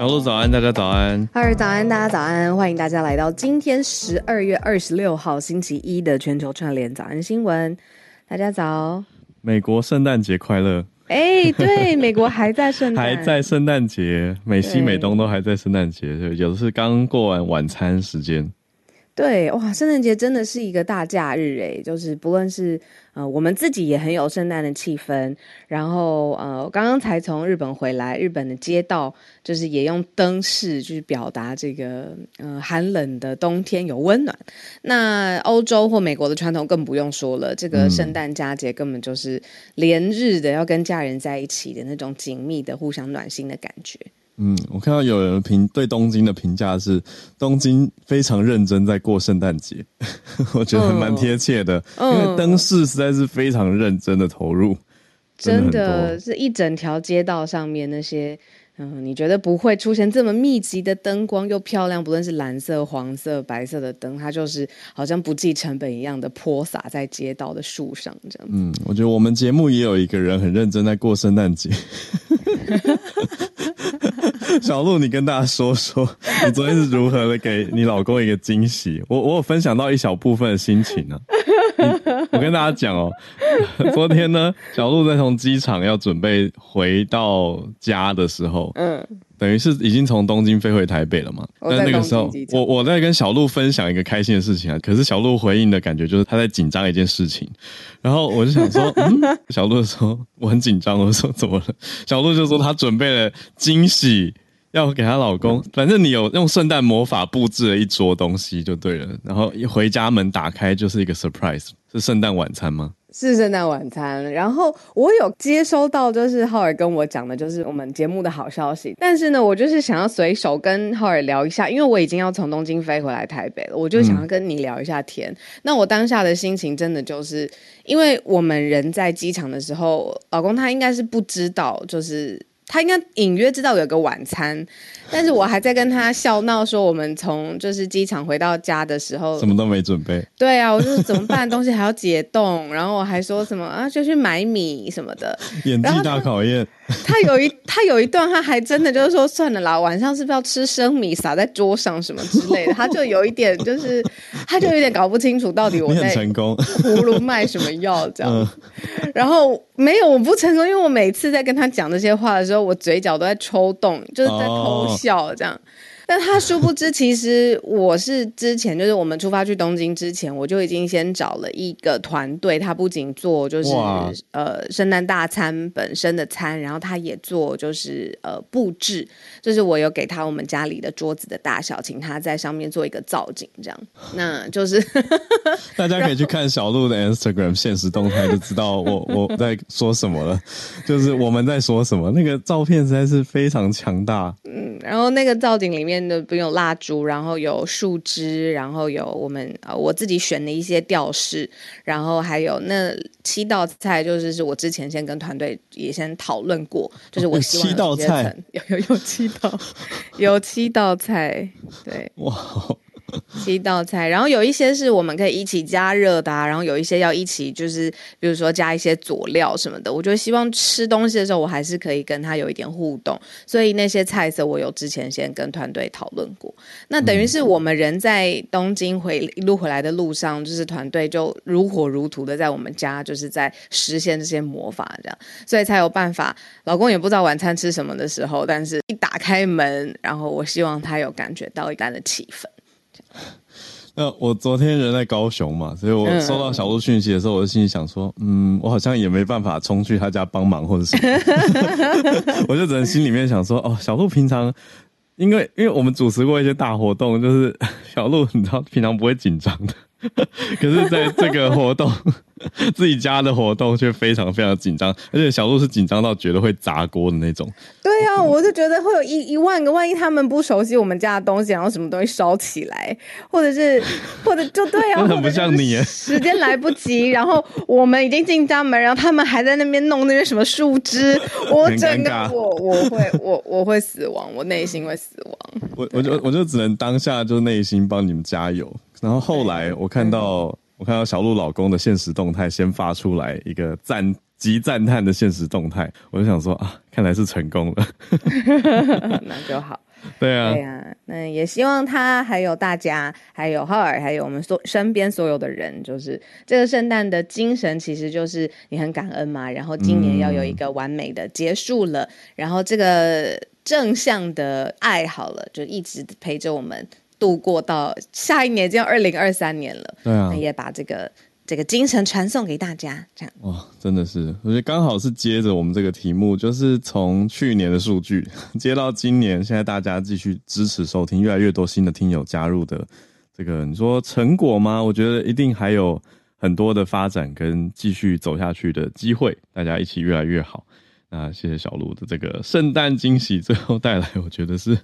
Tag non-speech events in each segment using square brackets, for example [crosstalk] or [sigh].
小鹿早安，大家早安。二早安，大家早安，欢迎大家来到今天十二月二十六号星期一的全球串联早安新闻。大家早，美国圣诞节快乐！哎，对，美国还在圣诞，还在圣诞节，美西美东都还在圣诞节，有的是刚过完晚餐时间。对，哇，圣诞节真的是一个大假日诶，就是不论是呃，我们自己也很有圣诞的气氛，然后呃，刚刚才从日本回来，日本的街道就是也用灯饰去表达这个呃寒冷的冬天有温暖。那欧洲或美国的传统更不用说了，这个圣诞佳节根本就是连日的要跟家人在一起的那种紧密的互相暖心的感觉。嗯，我看到有人评对东京的评价是，东京非常认真在过圣诞节，[laughs] 我觉得蛮贴切的，因为灯饰实在是非常认真的投入，真的是一整条街道上面那些，嗯，你觉得不会出现这么密集的灯光又漂亮，不论是蓝色、黄色、白色的灯，它就是好像不计成本一样的泼洒在街道的树上，这样。嗯，我觉得我们节目也有一个人很认真在过圣诞节。[laughs] [laughs] 小鹿，你跟大家说说，你昨天是如何的给你老公一个惊喜？我我有分享到一小部分的心情呢。[laughs] 我跟大家讲哦，[laughs] 昨天呢，小鹿在从机场要准备回到家的时候，嗯，等于是已经从东京飞回台北了嘛。但那个时候，我我在跟小鹿分享一个开心的事情啊，可是小鹿回应的感觉就是他在紧张一件事情。然后我就想说，嗯，小鹿说我很紧张，我说怎么了？小鹿就说她准备了惊喜。要给她老公，反正你有用圣诞魔法布置了一桌东西就对了。然后一回家门打开就是一个 surprise，是圣诞晚餐吗？是圣诞晚餐。然后我有接收到，就是浩尔跟我讲的，就是我们节目的好消息。但是呢，我就是想要随手跟浩尔聊一下，因为我已经要从东京飞回来台北了，我就想要跟你聊一下天。那我当下的心情真的就是，因为我们人在机场的时候，老公他应该是不知道，就是。他应该隐约知道有个晚餐，但是我还在跟他笑闹说，我们从就是机场回到家的时候，什么都没准备。对啊，我说怎么办？东西还要解冻，然后我还说什么啊，就去买米什么的。[laughs] 演技大考验。他有一他有一段，他还真的就是说算了啦，晚上是不是要吃生米撒在桌上什么之类的？[laughs] 他就有一点就是，他就有点搞不清楚到底我在成功葫芦卖什么药这样。然后没有我不成功，因为我每次在跟他讲这些话的时候，我嘴角都在抽动，就是在偷笑这样。但他殊不知，其实我是之前就是我们出发去东京之前，我就已经先找了一个团队，他不仅做就是呃圣诞大餐本身的餐，然后他也做就是呃布置，就是我有给他我们家里的桌子的大小，请他在上面做一个造景，这样，那就是 [laughs] 大家可以去看小鹿的 Instagram 现实动态，就知道我我在说什么了，就是我们在说什么，那个照片实在是非常强大，嗯，然后那个造景里面。的不用蜡烛，然后有树枝，然后有我们呃我自己选的一些吊饰，然后还有那七道菜，就是是我之前先跟团队也先讨论过，[laughs] 就是我希望七道菜有有有七道 [laughs] 有七道菜，对。哇，[laughs] 七道菜，然后有一些是我们可以一起加热的，然后有一些要一起就是比如说加一些佐料什么的。我就希望吃东西的时候，我还是可以跟他有一点互动，所以那些菜色我有之前先跟团队讨论过。那等于是我们人在东京回一路回来的路上，就是团队就如火如荼的在我们家，就是在实现这些魔法，这样，所以才有办法。老公也不知道晚餐吃什么的时候，但是一打开门，然后我希望他有感觉到一般的气氛。那我昨天人在高雄嘛，所以我收到小鹿讯息的时候，我就心里想说，嗯，我好像也没办法冲去他家帮忙或者什么，[laughs] [laughs] 我就只能心里面想说，哦，小鹿平常。因为因为我们主持过一些大活动，就是 [laughs] 小鹿，你知道平常不会紧张的，可是在这个活动。[laughs] 自己家的活动却非常非常紧张，而且小鹿是紧张到觉得会砸锅的那种。对呀，我就觉得会有一一万个万一，他们不熟悉我们家的东西，然后什么东西烧起来，或者是或者就对啊，[laughs] 很不像你，时间来不及，然后我们已经进家门，然后他们还在那边弄那些什么树枝，我整个我我会我我会死亡，我内心会死亡。我我就我就只能当下就内心帮你们加油，然后后来我看到。我看到小鹿老公的现实动态，先发出来一个赞极赞叹的现实动态，我就想说啊，看来是成功了，[laughs] 那就好。[laughs] 对啊，对啊，那也希望他还有大家，还有浩尔，还有我们所身边所有的人，就是这个圣诞的精神，其实就是你很感恩嘛。然后今年要有一个完美的结束了，然后这个正向的爱好了，就一直陪着我们。度过到下一年，就要二零二三年了。对啊，那也把这个这个精神传送给大家，这样哇，真的是，我觉得刚好是接着我们这个题目，就是从去年的数据 [laughs] 接到今年，现在大家继续支持收听，越来越多新的听友加入的这个，你说成果吗？我觉得一定还有很多的发展跟继续走下去的机会，大家一起越来越好。那谢谢小鹿的这个圣诞惊喜，最后带来，我觉得是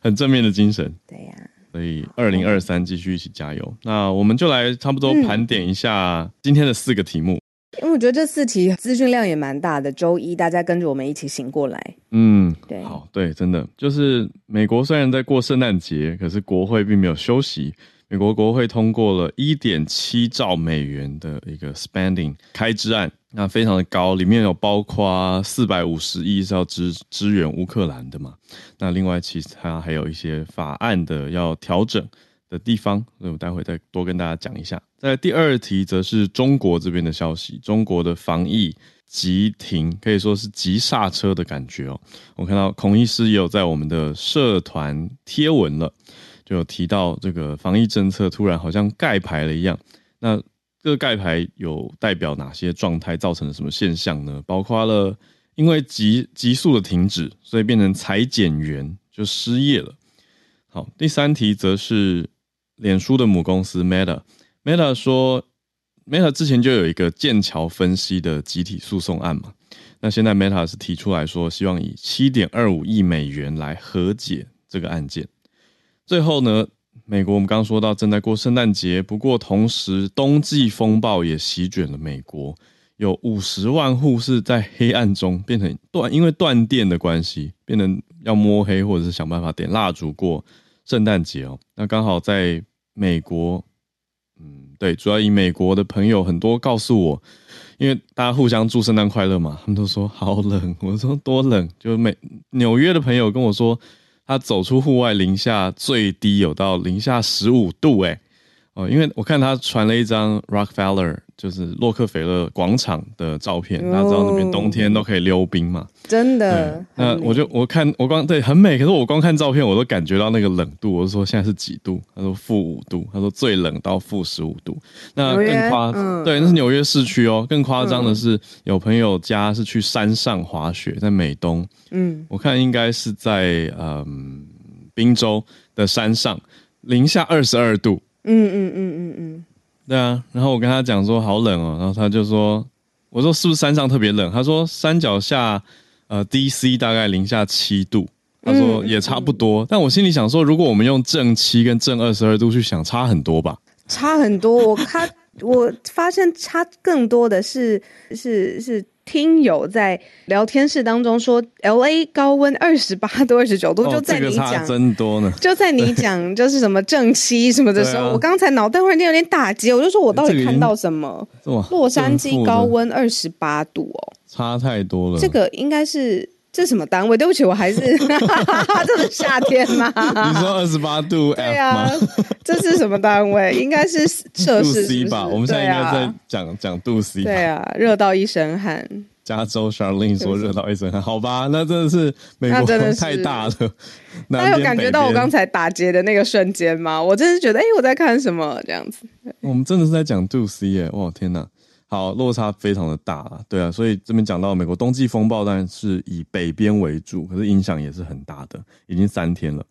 很正面的精神。对呀。所以，二零二三继续一起加油。那我们就来差不多盘点一下今天的四个题目，因为我觉得这四题资讯量也蛮大的。周一大家跟着我们一起醒过来。嗯，对，好，对，真的就是美国虽然在过圣诞节，可是国会并没有休息。美国国会通过了一点七兆美元的一个 spending 开支案，那非常的高，里面有包括四百五十亿是要支支援乌克兰的嘛？那另外其他还有一些法案的要调整的地方，所以我待会再多跟大家讲一下。在第二题则是中国这边的消息，中国的防疫急停，可以说是急刹车的感觉哦。我看到孔医师也有在我们的社团贴文了。就有提到这个防疫政策突然好像盖牌了一样，那这个盖牌有代表哪些状态造成了什么现象呢？包括了因为急急速的停止，所以变成裁减员就失业了。好，第三题则是脸书的母公司 Meta，Meta 说 Meta 之前就有一个剑桥分析的集体诉讼案嘛，那现在 Meta 是提出来说希望以七点二五亿美元来和解这个案件。最后呢，美国我们刚刚说到正在过圣诞节，不过同时冬季风暴也席卷了美国，有五十万户是在黑暗中变成断，因为断电的关系，变成要摸黑或者是想办法点蜡烛过圣诞节哦。那刚好在美国，嗯，对，主要以美国的朋友很多告诉我，因为大家互相祝圣诞快乐嘛，他们都说好冷，我说多冷，就美纽约的朋友跟我说。他走出户外，零下最低有到零下十五度，哎，哦，因为我看他传了一张 Rockefeller，就是洛克菲勒广场的照片，大家知道那边冬天都可以溜冰嘛，真的。那我就我看我光对很美，可是我光看照片我都感觉到那个冷度，我就说现在是几度？他说负五度，他说最冷到负十五度。那更夸，对，那是纽约市区哦。更夸张的是，有朋友家是去山上滑雪，在美东。嗯，我看应该是在嗯宾州的山上，零下二十二度。嗯嗯嗯嗯嗯，对啊。然后我跟他讲说好冷哦，然后他就说，我说是不是山上特别冷？他说山脚下呃 DC 大概零下七度，他说也差不多。但我心里想说，如果我们用正七跟正二十二度去想，差很多吧？差很多。我看。我发现差更多的是是是。听友在聊天室当中说，L A 高温二十八度、二十九度，就在你讲真多呢。就在你讲 [laughs] 就是什么正七什么的时候，我刚才脑袋忽然间有点打结，我就说我到底看到什么？洛杉矶高温二十八度哦，差太多了。这个应该是这什么单位？对不起，我还是 [laughs] 这是夏天吗？你说二十八度？对啊，这是什么单位？应该是摄氏 C 吧？我们现在应该在讲讲度 C。对啊，热到一身汗。加州 Charlene 说热到一身汗，好吧，那真的是美国太大了。那有感觉到我刚才打结的那个瞬间吗？我真是觉得，哎，我在看什么这样子？我们真的是在讲 Do C 耶！哇，天哪，好落差非常的大。对啊，所以这边讲到美国冬季风暴，当然是以北边为主，可是影响也是很大的，已经三天了。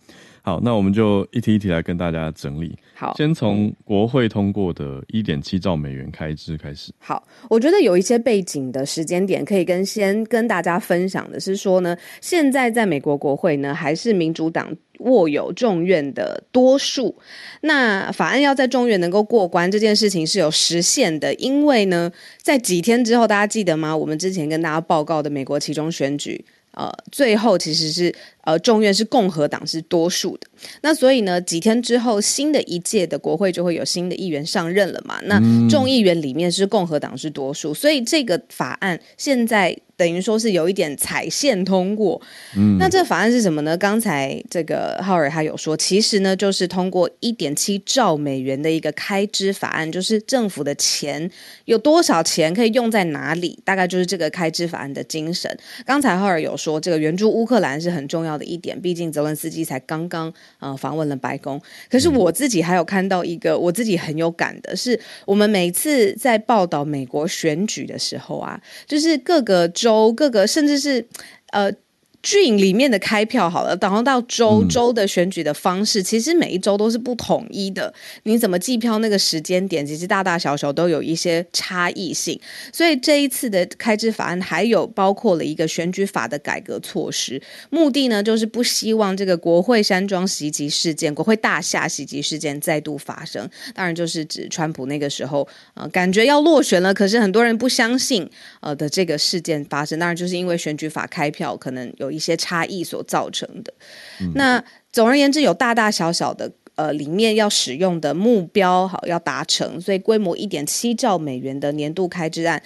好，那我们就一题一题来跟大家整理。好，先从国会通过的一点七兆美元开支开始。好，我觉得有一些背景的时间点可以跟先跟大家分享的是说呢，现在在美国国会呢还是民主党握有众院的多数，那法案要在众院能够过关这件事情是有实现的，因为呢，在几天之后，大家记得吗？我们之前跟大家报告的美国其中选举。呃，最后其实是呃，众院是共和党是多数的，那所以呢，几天之后，新的一届的国会就会有新的议员上任了嘛？那众议员里面是共和党是多数，所以这个法案现在。等于说是有一点踩线通过，嗯，那这法案是什么呢？刚才这个浩尔他有说，其实呢就是通过一点七兆美元的一个开支法案，就是政府的钱有多少钱可以用在哪里，大概就是这个开支法案的精神。刚才浩尔有说，这个援助乌克兰是很重要的一点，毕竟泽文斯基才刚刚呃访问了白宫。可是我自己还有看到一个我自己很有感的是，我们每次在报道美国选举的时候啊，就是各个州。州各个，甚至是呃。郡里面的开票好了，然后到州州的选举的方式，其实每一州都是不统一的。你怎么计票那个时间点，其实大大小小都有一些差异性。所以这一次的开支法案还有包括了一个选举法的改革措施，目的呢就是不希望这个国会山庄袭击事件、国会大厦袭击事件再度发生。当然就是指川普那个时候呃感觉要落选了，可是很多人不相信呃的这个事件发生。当然就是因为选举法开票可能有。一些差异所造成的。那总而言之，有大大小小的呃，里面要使用的目标好要达成，所以规模一点七兆美元的年度开支案，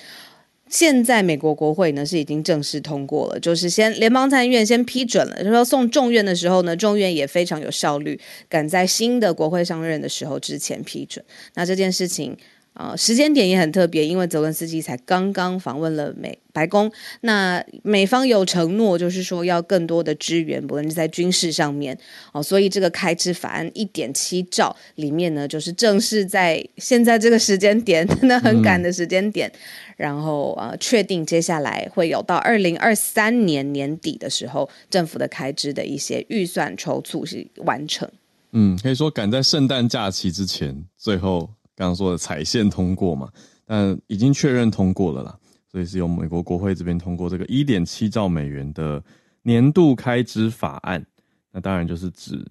现在美国国会呢是已经正式通过了，就是先联邦参议院先批准了，就说送众院的时候呢，众院也非常有效率，赶在新的国会上任的时候之前批准。那这件事情。啊，时间点也很特别，因为泽伦斯基才刚刚访问了美白宫，那美方有承诺，就是说要更多的支援，不论是在军事上面哦，所以这个开支法案一点七兆里面呢，就是正式在现在这个时间点，[laughs] 真的很赶的时间点，然后呃，确定接下来会有到二零二三年年底的时候，政府的开支的一些预算筹措是完成。嗯，可以说赶在圣诞假期之前，最后。刚刚说的彩线通过嘛，但已经确认通过了啦，所以是由美国国会这边通过这个一点七兆美元的年度开支法案。那当然就是指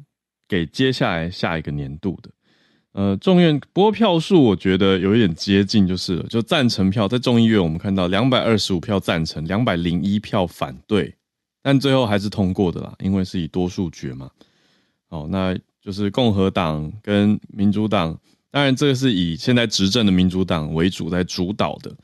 给接下来下一个年度的。呃，众院不过票数我觉得有一点接近，就是了，就赞成票在众议院我们看到两百二十五票赞成，两百零一票反对，但最后还是通过的啦，因为是以多数决嘛。哦，那就是共和党跟民主党。当然，这个是以现在执政的民主党为主在主导的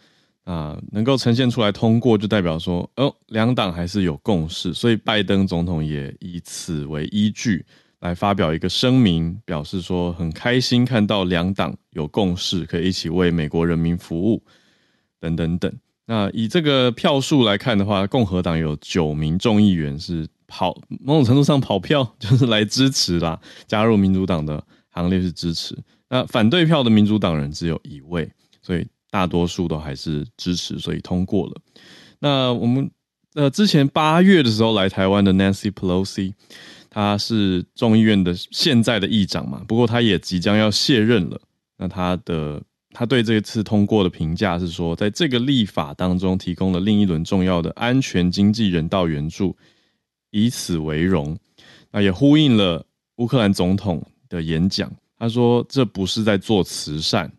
啊，能够呈现出来通过，就代表说，哦，两党还是有共识，所以拜登总统也以此为依据来发表一个声明，表示说很开心看到两党有共识，可以一起为美国人民服务，等等等。那以这个票数来看的话，共和党有九名众议员是跑某种程度上跑票，就是来支持啦，加入民主党的行列是支持。那反对票的民主党人只有一位，所以大多数都还是支持，所以通过了。那我们呃之前八月的时候来台湾的 Nancy Pelosi，他是众议院的现在的议长嘛，不过他也即将要卸任了。那他的他对这次通过的评价是说，在这个立法当中提供了另一轮重要的安全、经济、人道援助，以此为荣。那也呼应了乌克兰总统的演讲。他说：“这不是在做慈善，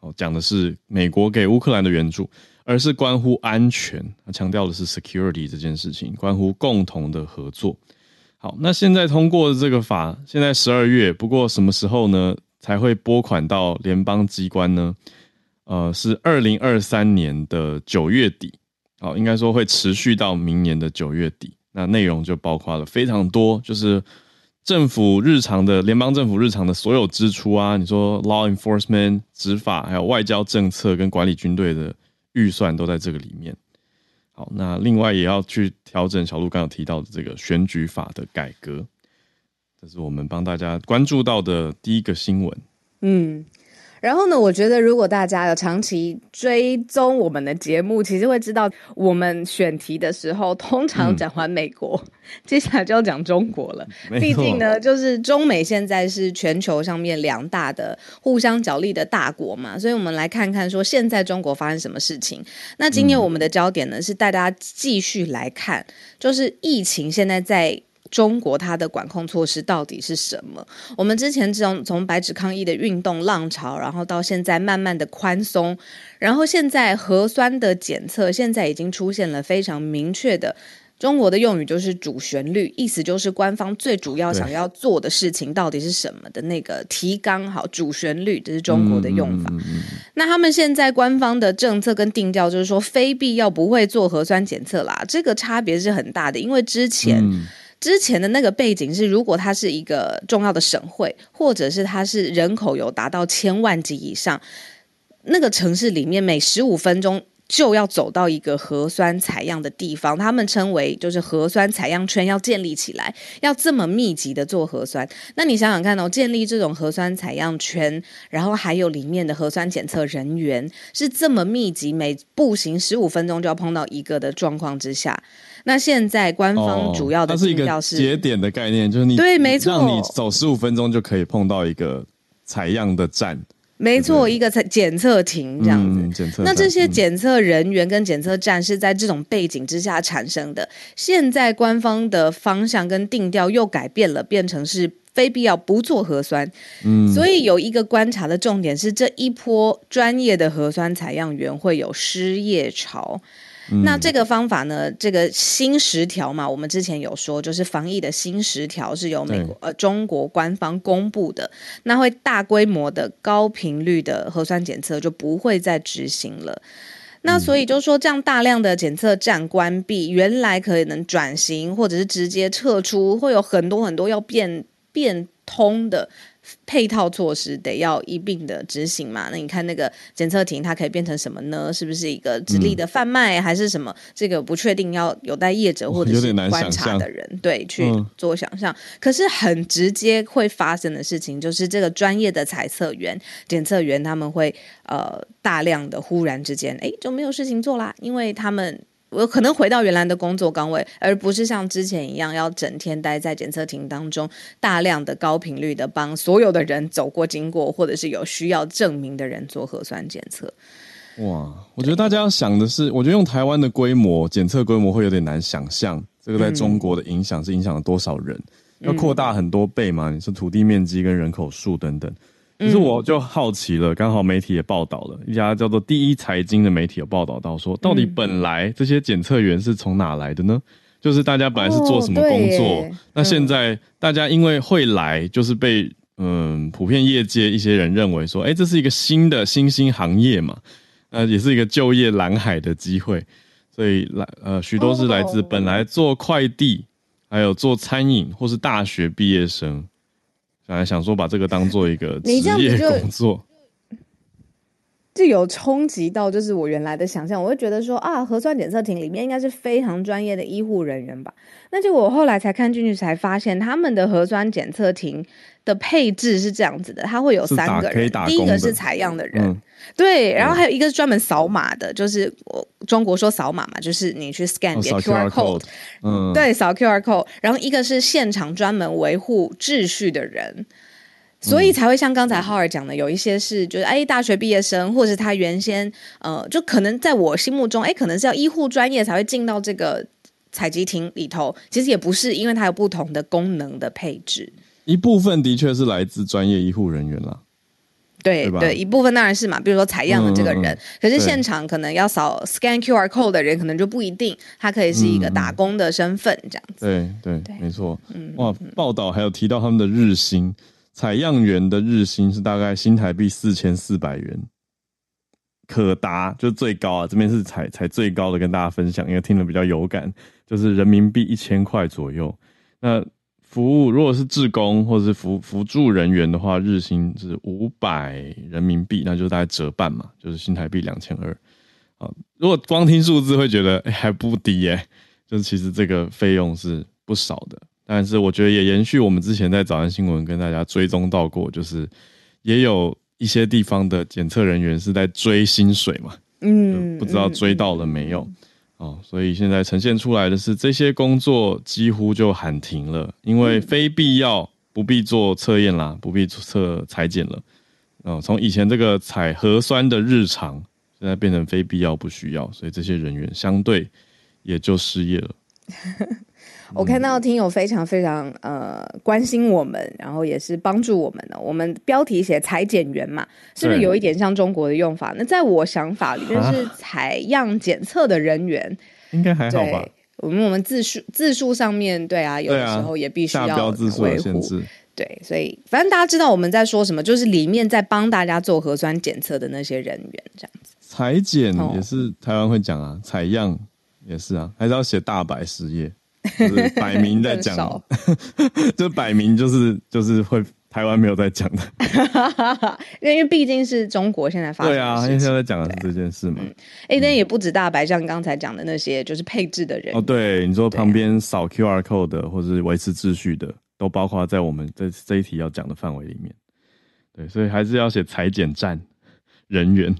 哦，讲的是美国给乌克兰的援助，而是关乎安全，他强调的是 security 这件事情，关乎共同的合作。好，那现在通过这个法，现在十二月，不过什么时候呢才会拨款到联邦机关呢？呃，是二零二三年的九月底，好，应该说会持续到明年的九月底。那内容就包括了非常多，就是政府日常的联邦政府日常的所有支出啊，你说 law enforcement 执法，还有外交政策跟管理军队的预算都在这个里面。好，那另外也要去调整小鹿刚有提到的这个选举法的改革，这是我们帮大家关注到的第一个新闻。嗯。然后呢？我觉得如果大家有长期追踪我们的节目，其实会知道我们选题的时候，通常讲完美国，接下来就要讲中国了。毕竟呢，就是中美现在是全球上面两大的互相角力的大国嘛，所以我们来看看说现在中国发生什么事情。那今天我们的焦点呢，是带大家继续来看，就是疫情现在在。中国它的管控措施到底是什么？我们之前从从白纸抗议的运动浪潮，然后到现在慢慢的宽松，然后现在核酸的检测现在已经出现了非常明确的中国的用语，就是主旋律，意思就是官方最主要想要做的事情到底是什么的那个提纲。好，主旋律这是中国的用法。那他们现在官方的政策跟定调就是说，非必要不会做核酸检测啦。这个差别是很大的，因为之前。之前的那个背景是，如果它是一个重要的省会，或者是它是人口有达到千万级以上，那个城市里面每十五分钟就要走到一个核酸采样的地方，他们称为就是核酸采样圈要建立起来，要这么密集的做核酸。那你想想看哦，建立这种核酸采样圈，然后还有里面的核酸检测人员是这么密集，每步行十五分钟就要碰到一个的状况之下。那现在官方主要的是一个节点的概念，就是你对，没错，让你走十五分钟就可以碰到一个采样的站，没错，一个检检测亭这样子。检测那这些检测人员跟检测站是在这种背景之下产生的。现在官方的方向跟定调又改变了，变成是非必要不做核酸。嗯，所以有一个观察的重点是，这一波专业的核酸采样员会有失业潮。那这个方法呢？这个新十条嘛，我们之前有说，就是防疫的新十条是由美国呃中国官方公布的，那会大规模的高频率的核酸检测就不会再执行了。那所以就说，这样大量的检测站关闭，原来可能转型或者是直接撤出，会有很多很多要变变通的。配套措施得要一并的执行嘛？那你看那个检测亭，它可以变成什么呢？是不是一个直立的贩卖，还是什么？这个不确定，要有待业者或者是观察的人对去做想象。可是很直接会发生的事情，就是这个专业的采测员、检测员，他们会呃大量的忽然之间，哎就没有事情做啦，因为他们。我可能回到原来的工作岗位，而不是像之前一样要整天待在检测亭当中，大量的高频率的帮所有的人走过经过，或者是有需要证明的人做核酸检测。哇，我觉得大家要想的是，我觉得用台湾的规模检测规模会有点难想象，这个在中国的影响是影响了多少人，要扩大很多倍嘛？你说土地面积跟人口数等等。可是我就好奇了，刚好媒体也报道了一家叫做第一财经的媒体有报道到说，到底本来这些检测员是从哪来的呢？就是大家本来是做什么工作？那现在大家因为会来，就是被嗯普遍业界一些人认为说，哎，这是一个新的新兴行业嘛，呃，也是一个就业蓝海的机会，所以来呃许多是来自本来做快递，还有做餐饮或是大学毕业生。本来想说把这个当做一个职业工作，就有冲击到就是我原来的想象，我会觉得说啊，核酸检测亭里面应该是非常专业的医护人员吧？那就我后来才看进去才发现，他们的核酸检测亭的配置是这样子的，它会有三个人，第一个是采样的人。对，然后还有一个是专门扫码的，就是我中国说扫码嘛，就是你去 scan 点 QR code，嗯，对，扫 QR code。然后一个是现场专门维护秩序的人，所以才会像刚才浩尔讲的，有一些是就是哎大学毕业生，或者他原先呃就可能在我心目中哎可能是要医护专业才会进到这个采集亭里头，其实也不是，因为它有不同的功能的配置。一部分的确是来自专业医护人员啦。对对，一部分当然是嘛，比如说采样的这个人，可是现场可能要扫 scan QR code 的人，可能就不一定，他可以是一个打工的身份这样子。对对，没错。嗯哇，报道还有提到他们的日薪，采样员的日薪是大概新台币四千四百元。可达就最高啊，这边是采采最高的，跟大家分享，因为听了比较有感，就是人民币一千块左右。那服务如果是志工或者是辅辅助人员的话，日薪是五百人民币，那就大概折半嘛，就是新台币两千二。啊，如果光听数字会觉得还不低耶，就其实这个费用是不少的。但是我觉得也延续我们之前在早安新闻跟大家追踪到过，就是也有。一些地方的检测人员是在追薪水嘛？嗯，不知道追到了没有哦。所以现在呈现出来的是，这些工作几乎就喊停了，因为非必要不必做测验啦，不必测裁剪了。哦，从以前这个采核酸的日常，现在变成非必要不需要，所以这些人员相对也就失业了。[laughs] 我看到听友非常非常呃关心我们，然后也是帮助我们的。我们标题写裁剪员嘛，是不是有一点像中国的用法？那在我想法里面是采样检测的人员，应该还好吧？我们我们字数字数上面对啊，有的时候也必须要维护。对，所以反正大家知道我们在说什么，就是里面在帮大家做核酸检测的那些人员这样子。裁剪也是台湾会讲啊，采样也是啊，还是要写大白实业。就是摆明在讲 [laughs] [laughs] 就摆明就是就是会台湾没有在讲的，[laughs] 因为毕竟是中国现在发对啊，因为现在讲的是这件事嘛。哎，但也不止大白，像刚才讲的那些，就是配置的人哦。对，你说旁边扫 QR code 的，或是维持秩序的，都包括在我们这这一题要讲的范围里面。对，所以还是要写裁剪站人员，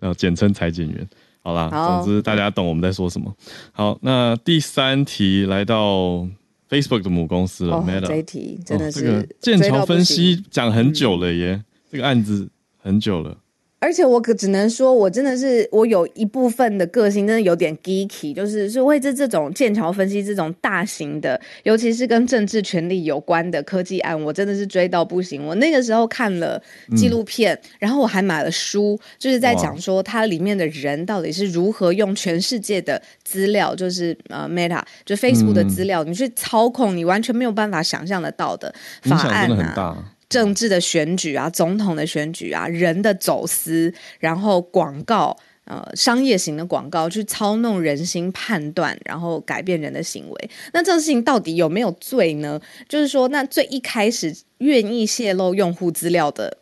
然后简称裁剪员。好啦，总之大家懂我们在说什么。好，那第三题来到 Facebook 的母公司了，Meta。这题真的是剑桥分析讲很久了耶，这个案子很久了。而且我可只能说，我真的是我有一部分的个性真的有点 geeky，就是是为这这种剑桥分析这种大型的，尤其是跟政治权力有关的科技案，我真的是追到不行。我那个时候看了纪录片，然后我还买了书，就是在讲说它里面的人到底是如何用全世界的资料，就是呃 Meta 就 Facebook 的资料，你去操控你完全没有办法想象得到的法案啊。政治的选举啊，总统的选举啊，人的走私，然后广告，呃，商业型的广告去操弄人心判断，然后改变人的行为。那这种事情到底有没有罪呢？就是说，那最一开始愿意泄露用户资料的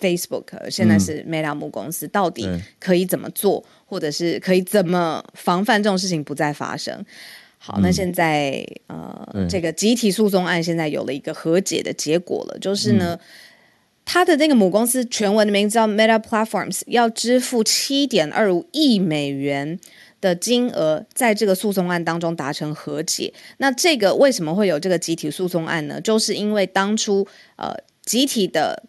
Facebook，现在是 Meta 母公司，到底可以怎么做，或者是可以怎么防范这种事情不再发生？好，那现在呃，这个集体诉讼案现在有了一个和解的结果了，就是呢，他的那个母公司全文的名字叫 Meta Platforms，要支付七点二五亿美元的金额，在这个诉讼案当中达成和解。那这个为什么会有这个集体诉讼案呢？就是因为当初呃，集体的。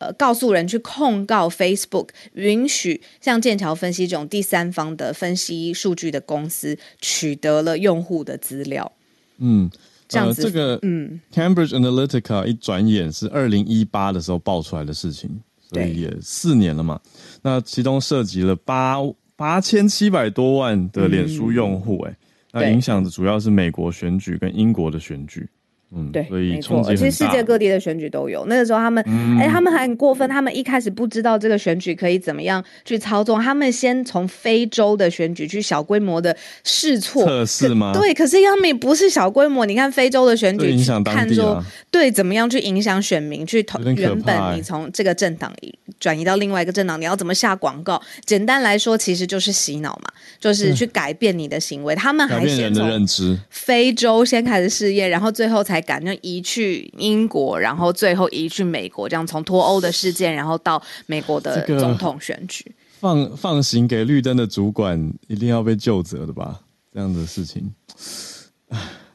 呃，告诉人去控告 Facebook，允许像剑桥分析这种第三方的分析数据的公司取得了用户的资料。嗯，这样子，这个嗯，Cambridge Analytica 一转眼是二零一八的时候爆出来的事情，所以也四年了嘛。那其中涉及了八八千七百多万的脸书用户，哎，那影响的主要是美国选举跟英国的选举。嗯，对，没错，其实世界各地的选举都有。那个时候他们，哎，他们还很过分，他们一开始不知道这个选举可以怎么样去操纵，他们先从非洲的选举去小规模的试错测试吗？对，可是他们也不是小规模。你看非洲的选举，看说对怎么样去影响选民，去投原本你从这个政党转移到另外一个政党，你要怎么下广告？简单来说，其实就是洗脑嘛，就是去改变你的行为。他们还先从非洲先开始试验，然后最后才。才敢就移去英国，然后最后移去美国，这样从脱欧的事件，然后到美国的总统选举，放放行给绿灯的主管一定要被就责的吧？这样的事情，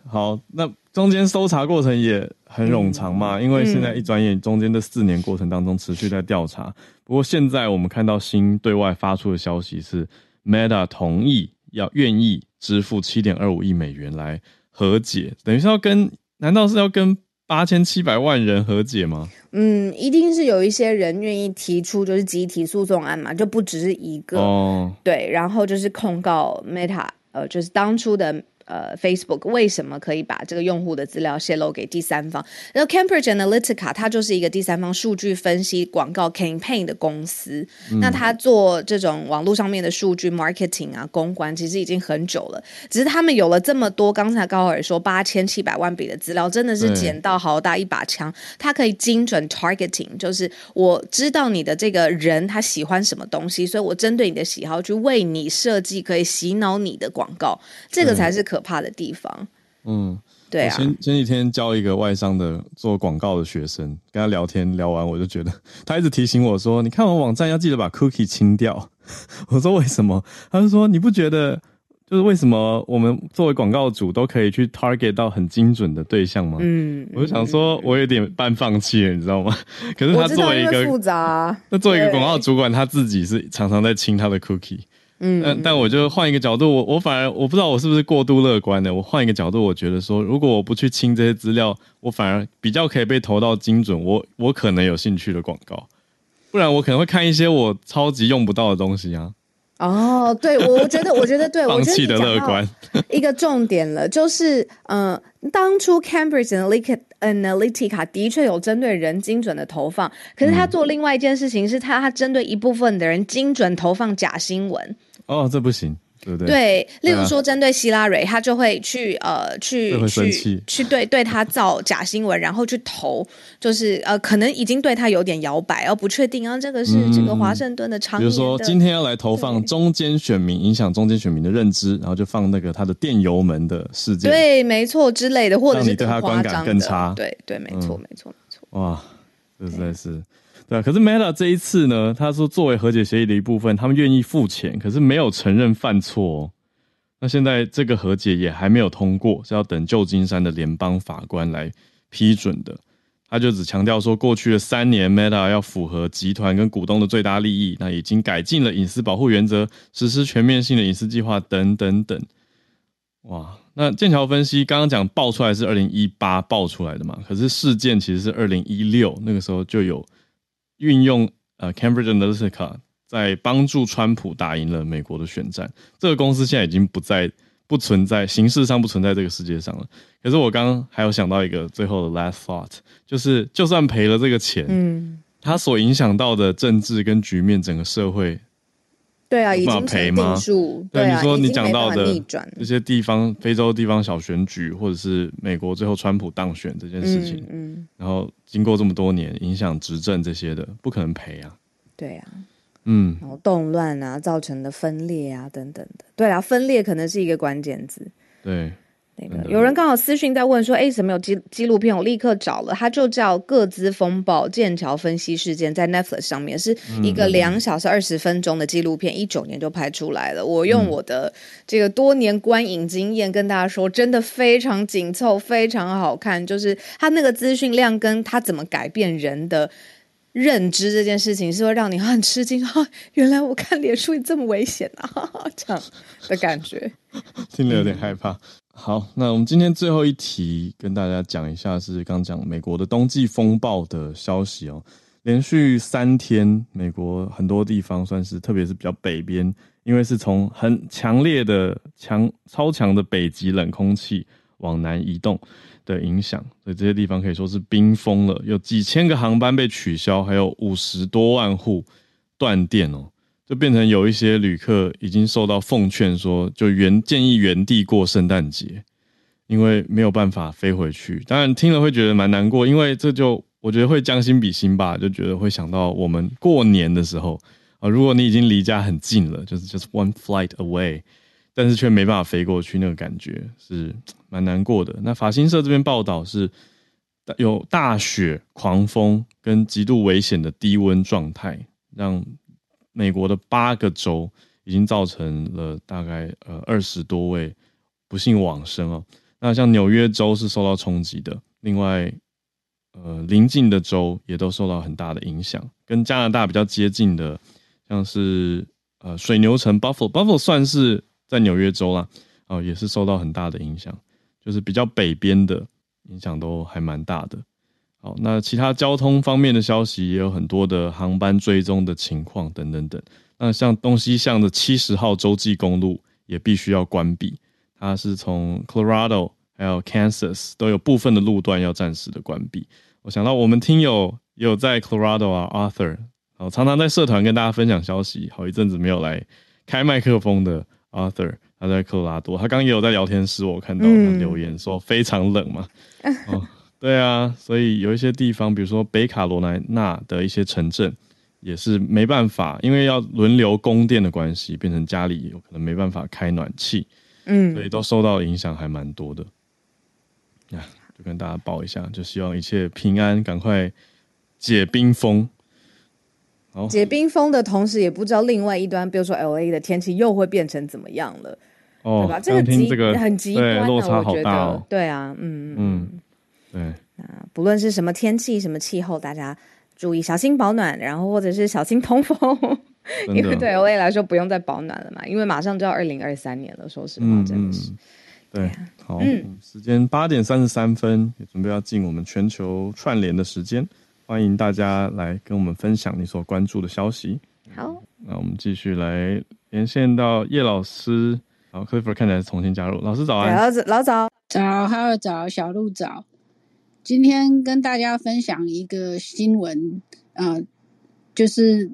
好，那中间搜查过程也很冗长嘛，因为现在一转眼，中间的四年过程当中持续在调查。不过现在我们看到新对外发出的消息是，Meta 同意要愿意支付七点二五亿美元来和解，等于是要跟。难道是要跟八千七百万人和解吗？嗯，一定是有一些人愿意提出就是集体诉讼案嘛，就不只是一个。哦，对，然后就是控告 Meta，呃，就是当初的。呃，Facebook 为什么可以把这个用户的资料泄露给第三方？然后 Cambridge Analytica 它就是一个第三方数据分析广告 campaign 的公司。那他做这种网络上面的数据 marketing 啊，公关其实已经很久了。只是他们有了这么多，刚才高尔说八千七百万笔的资料，真的是捡到好大一把枪。它可以精准 targeting，就是我知道你的这个人他喜欢什么东西，所以我针对你的喜好去为你设计可以洗脑你的广告，这个才是可。怕的地方，嗯，对啊。前前几天教一个外商的做广告的学生，跟他聊天聊完，我就觉得他一直提醒我说：“你看完网站要记得把 cookie 清掉。[laughs] ”我说：“为什么？”他就说：“你不觉得就是为什么我们作为广告主都可以去 target 到很精准的对象吗？”嗯，我就想说，我有点半放弃了，你知道吗？[laughs] 可是他作为一个复杂，那作为一个广告主管，他自己是常常在清他的 cookie。嗯，但但我就换一个角度，我我反而我不知道我是不是过度乐观的。我换一个角度，我觉得说，如果我不去清这些资料，我反而比较可以被投到精准，我我可能有兴趣的广告，不然我可能会看一些我超级用不到的东西啊。哦，对，我我觉得我觉得对，放弃的乐观一个重点了，就是嗯，当初 Cambridge Analytica 的确有针对人精准的投放，可是他做另外一件事情，是他他针对一部分的人精准投放假新闻。哦，这不行，对不对？对，例如说针对希拉蕊，他就会去呃去去去对对他造假新闻，然后去投，就是呃可能已经对他有点摇摆，而不确定，然后这个是这个华盛顿的长。比如说今天要来投放中间选民，影响中间选民的认知，然后就放那个他的电油门的事件，对，没错之类的，或者是对他观感更差，对对，没错没错没错。哇，这实在是。对，可是 Meta 这一次呢，他说作为和解协议的一部分，他们愿意付钱，可是没有承认犯错。哦那现在这个和解也还没有通过，是要等旧金山的联邦法官来批准的。他就只强调说，过去的三年，Meta 要符合集团跟股东的最大利益，那已经改进了隐私保护原则，实施全面性的隐私计划等等等。哇，那剑桥分析刚刚讲爆出来是二零一八爆出来的嘛？可是事件其实是二零一六，那个时候就有。运用呃 Cambridge Analytica 在帮助川普打赢了美国的选战，这个公司现在已经不在不存在形式上不存在这个世界上了。可是我刚刚还有想到一个最后的 last thought，就是就算赔了这个钱，嗯，它所影响到的政治跟局面，整个社会。对啊，已经赔吗？对，你说你讲到的这些地方，非洲地方小选举，或者是美国最后川普当选这件事情，嗯，然后经过这么多年影响执政这些的，不可能赔啊。对啊，嗯，然后动乱啊，造成的分裂啊，等等的。对啊，分裂可能是一个关键字。对。有人刚好私讯在问说：“哎，怎么有纪纪录片？”我立刻找了，它就叫《各资风暴：剑桥分析事件》，在 Netflix 上面是一个两小时二十分钟的纪录片，一九年就拍出来了。我用我的这个多年观影经验跟大家说，真的非常紧凑，非常好看。就是它那个资讯量跟它怎么改变人的认知这件事情，是会让你很吃惊啊！原来我看脸书这么危险啊，这样的感觉，[laughs] 听了有点害怕。好，那我们今天最后一题跟大家讲一下，是刚讲美国的冬季风暴的消息哦。连续三天，美国很多地方算是，特别是比较北边，因为是从很强烈的强超强的北极冷空气往南移动的影响，所以这些地方可以说是冰封了，有几千个航班被取消，还有五十多万户断电哦。就变成有一些旅客已经受到奉劝说，就原建议原地过圣诞节，因为没有办法飞回去。当然听了会觉得蛮难过，因为这就我觉得会将心比心吧，就觉得会想到我们过年的时候啊，如果你已经离家很近了，就是 just one flight away，但是却没办法飞过去，那个感觉是蛮难过的。那法新社这边报道是有大雪、狂风跟极度危险的低温状态，让。美国的八个州已经造成了大概呃二十多位不幸往生哦。那像纽约州是受到冲击的，另外呃邻近的州也都受到很大的影响。跟加拿大比较接近的，像是呃水牛城 Buffalo，Buffalo 算是在纽约州啦，哦也是受到很大的影响。就是比较北边的，影响都还蛮大的。好，那其他交通方面的消息也有很多的航班追踪的情况等等等。那像东西向的七十号洲际公路也必须要关闭，它是从 Colorado 还有 Kansas 都有部分的路段要暂时的关闭。我想到我们听友也有在 Colorado 啊，Arthur，好，常常在社团跟大家分享消息，好一阵子没有来开麦克风的 Arthur，他在科罗拉多，他刚也有在聊天室，我看到他留言说非常冷嘛，哦。对啊，所以有一些地方，比如说北卡罗来纳的一些城镇，也是没办法，因为要轮流供电的关系，变成家里有可能没办法开暖气，嗯，所以都受到影响，还蛮多的。呀，就跟大家报一下，就希望一切平安，赶快解冰封。好，解冰封的同时，也不知道另外一端，比如说 L A 的天气又会变成怎么样了，哦，对吧？这个极很极端，落差好大哦。对啊，嗯嗯。对，啊，不论是什么天气、什么气候，大家注意小心保暖，然后或者是小心通风，因为对 O A 来说不用再保暖了嘛，因为马上就要二零二三年了。说实话，真的是。对，好，嗯，时间八点三十三分，也准备要进我们全球串联的时间，欢迎大家来跟我们分享你所关注的消息。好，那我们继续来连线到叶老师。好，Clifford 看起来重新加入，老师早安，老早老早早，还有早小鹿早。今天跟大家分享一个新闻，啊，就是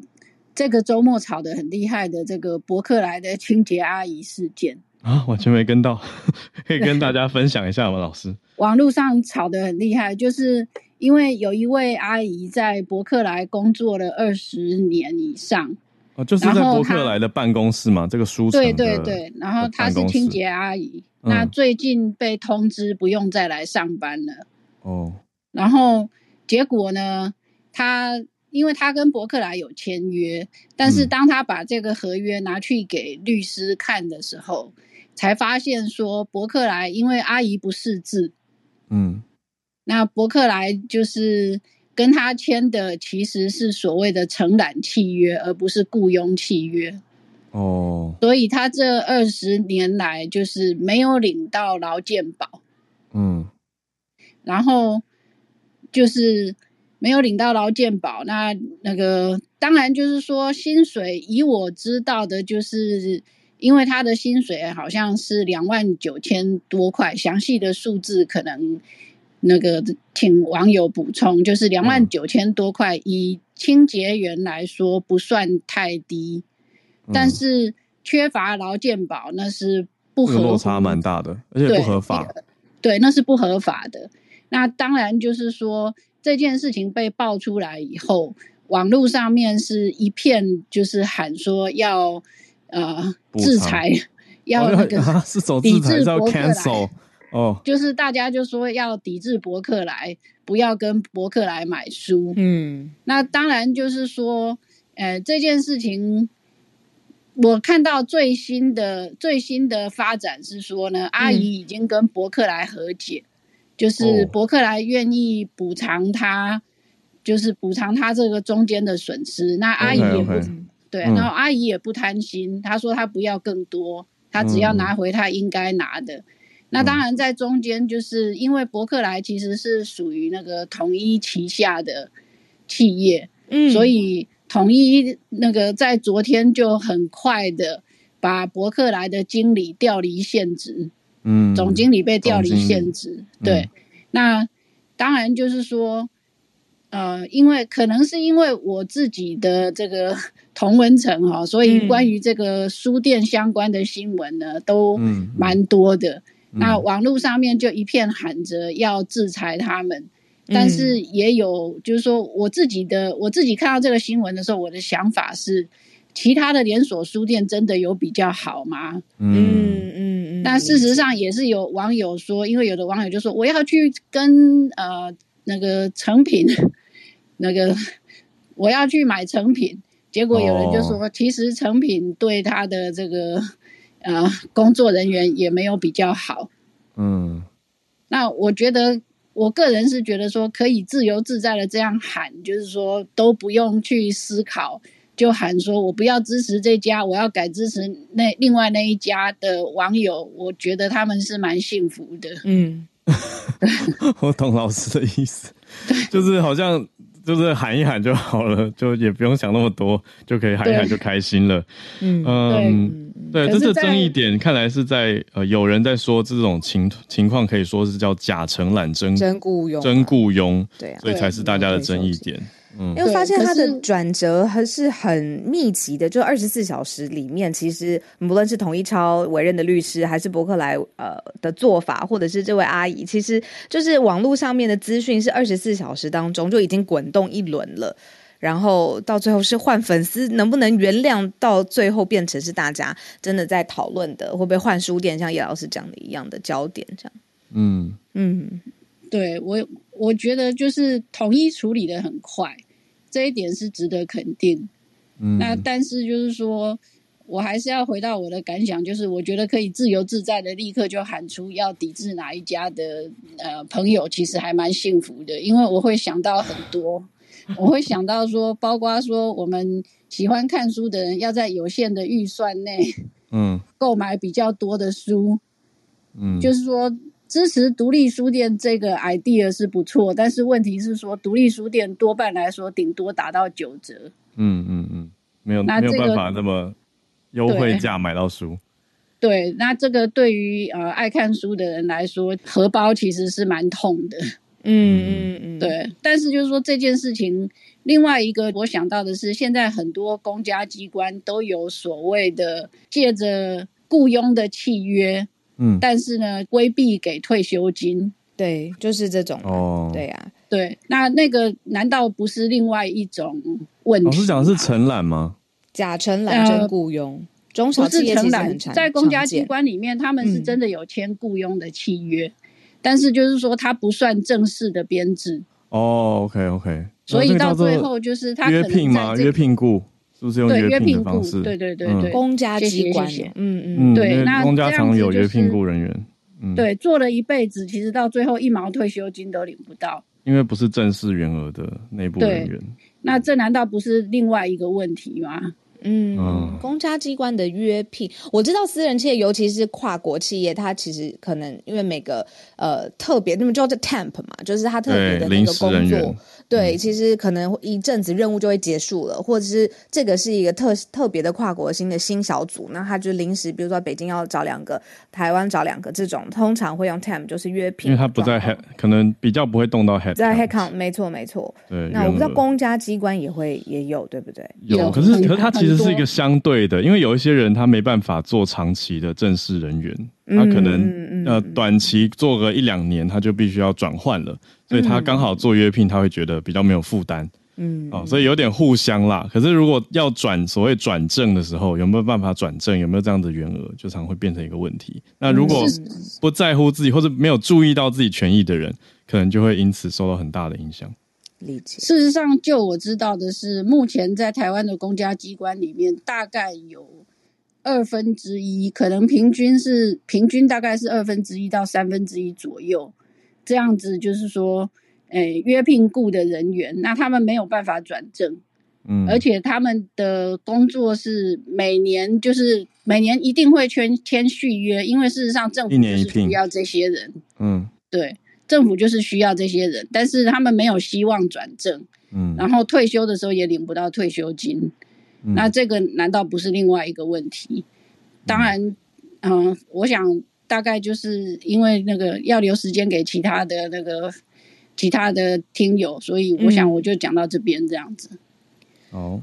这个周末炒的很厉害的这个伯克莱的清洁阿姨事件。啊，完全没跟到，[laughs] 可以跟大家分享一下吗？老师，[laughs] 网络上炒的很厉害，就是因为有一位阿姨在伯克莱工作了二十年以上，哦，就是在伯克莱的办公室嘛，这个书对对对，然后她是清洁阿姨，那最近被通知不用再来上班了。哦，然后结果呢？他因为他跟伯克莱有签约，但是当他把这个合约拿去给律师看的时候，才发现说伯克莱因为阿姨不识字，嗯，那伯克莱就是跟他签的其实是所谓的承揽契约，而不是雇佣契约。哦，所以他这二十年来就是没有领到劳健保。嗯。然后就是没有领到劳健保，那那个当然就是说薪水，以我知道的，就是因为他的薪水好像是两万九千多块，详细的数字可能那个请网友补充，就是两万九千多块，以清洁员来说不算太低，但是缺乏劳健保那是不合，落差蛮大的，而且不合法，对，那是不合法的。那当然就是说，这件事情被爆出来以后，网络上面是一片就是喊说要呃制裁，[laughs] 要那个是走制裁要 cancel [laughs] 哦，就是大家就说要抵制博客来，不要跟博客来买书。嗯，那当然就是说，呃，这件事情我看到最新的最新的发展是说呢，阿姨已经跟博客来和解。就是伯克莱愿意补偿他，就是补偿他这个中间的损失。那阿姨也不对，然后阿姨也不贪心，她说她不要更多，她只要拿回她应该拿的。那当然在中间，就是因为伯克莱其实是属于那个统一旗下的企业，嗯，所以统一那个在昨天就很快的把伯克莱的经理调离现职。嗯，总经理被调离现职，对，那当然就是说，呃，因为可能是因为我自己的这个 [laughs] 同文层哈，所以关于这个书店相关的新闻呢，都蛮多的。那网络上面就一片喊着要制裁他们，但是也有就是说，我自己的我自己看到这个新闻的时候，我的想法是。其他的连锁书店真的有比较好吗？嗯嗯嗯。但事实上也是有网友说，因为有的网友就说我要去跟呃那个成品 [laughs] 那个我要去买成品，结果有人就说，其实成品对他的这个呃工作人员也没有比较好。嗯。那我觉得，我个人是觉得说，可以自由自在的这样喊，就是说都不用去思考。就喊说：“我不要支持这家，我要改支持那另外那一家的网友。”我觉得他们是蛮幸福的。嗯，[laughs] 我懂老师的意思，[laughs] 就是好像就是喊一喊就好了，就也不用想那么多，就可以喊一喊就开心了。嗯，对，这是争议点，看来是在呃，有人在说这种情情况可以说是叫假承揽真真雇佣真雇佣，对，所以才是大家的争议点。因为发现它的转折还是很密集的，就二十四小时里面，其实无论是统一超委任的律师，还是伯克莱呃的做法，或者是这位阿姨，其实就是网络上面的资讯是二十四小时当中就已经滚动一轮了，然后到最后是换粉丝能不能原谅，到最后变成是大家真的在讨论的，会不会换书店，像叶老师讲的一样的焦点这样？嗯嗯，对我我觉得就是统一处理的很快。这一点是值得肯定，嗯，那但是就是说，我还是要回到我的感想，就是我觉得可以自由自在的立刻就喊出要抵制哪一家的呃朋友，其实还蛮幸福的，因为我会想到很多，[laughs] 我会想到说，包括说我们喜欢看书的人要在有限的预算内，嗯，购买比较多的书，嗯，就是说。支持独立书店这个 idea 是不错，但是问题是说，独立书店多半来说顶多打到九折。嗯嗯嗯，没有没有办法那么优惠价买到书。对，那这个对于呃爱看书的人来说，荷包其实是蛮痛的。嗯嗯嗯，对。但是就是说这件事情，另外一个我想到的是，现在很多公家机关都有所谓的借着雇佣的契约。嗯，但是呢，规避给退休金，对，就是这种哦，对呀，对，那那个难道不是另外一种问题？老师讲的是承揽吗？假承揽真雇佣，中小企业承揽在公家机关里面，他们是真的有签雇佣的契约，但是就是说他不算正式的编制。哦，OK OK，所以到最后就是他约聘吗？约聘雇。是不是用约聘的方式？对对对对，公家机关，嗯嗯，对，那公家常有约聘雇人员，嗯，对，做了一辈子，其实到最后一毛退休金都领不到，因为不是正式员额的内部人员。那这难道不是另外一个问题吗？嗯，公家机关的约聘，我知道私人企业，尤其是跨国企业，它其实可能因为每个呃特别，那么叫做 temp 嘛，就是它特别的那个工作，对，其实可能一阵子任务就会结束了，或者是这个是一个特特别的跨国新的新小组，那他就临时，比如说北京要找两个，台湾找两个，这种通常会用 temp，就是约聘，因为他不在 head，可能比较不会动到 head，在 head count，没错没错。对，那我不知道公家机关也会也有，对不对？有，可是可是他其实。是一个相对的，因为有一些人他没办法做长期的正式人员，他可能呃短期做个一两年，他就必须要转换了，所以他刚好做约聘，他会觉得比较没有负担，嗯，哦，所以有点互相啦。可是如果要转所谓转正的时候，有没有办法转正，有没有这样的员额，就常会变成一个问题。那如果不在乎自己或者没有注意到自己权益的人，可能就会因此受到很大的影响。理解事实上，就我知道的是，目前在台湾的公家机关里面，大概有二分之一，可能平均是平均大概是二分之一到三分之一左右，这样子就是说，诶，约聘雇的人员，那他们没有办法转正，嗯，而且他们的工作是每年就是每年一定会签签续约，因为事实上政府就是需要这些人，嗯，对。政府就是需要这些人，但是他们没有希望转正，嗯，然后退休的时候也领不到退休金，那这个难道不是另外一个问题？当然，嗯，我想大概就是因为那个要留时间给其他的那个其他的听友，所以我想我就讲到这边这样子。哦，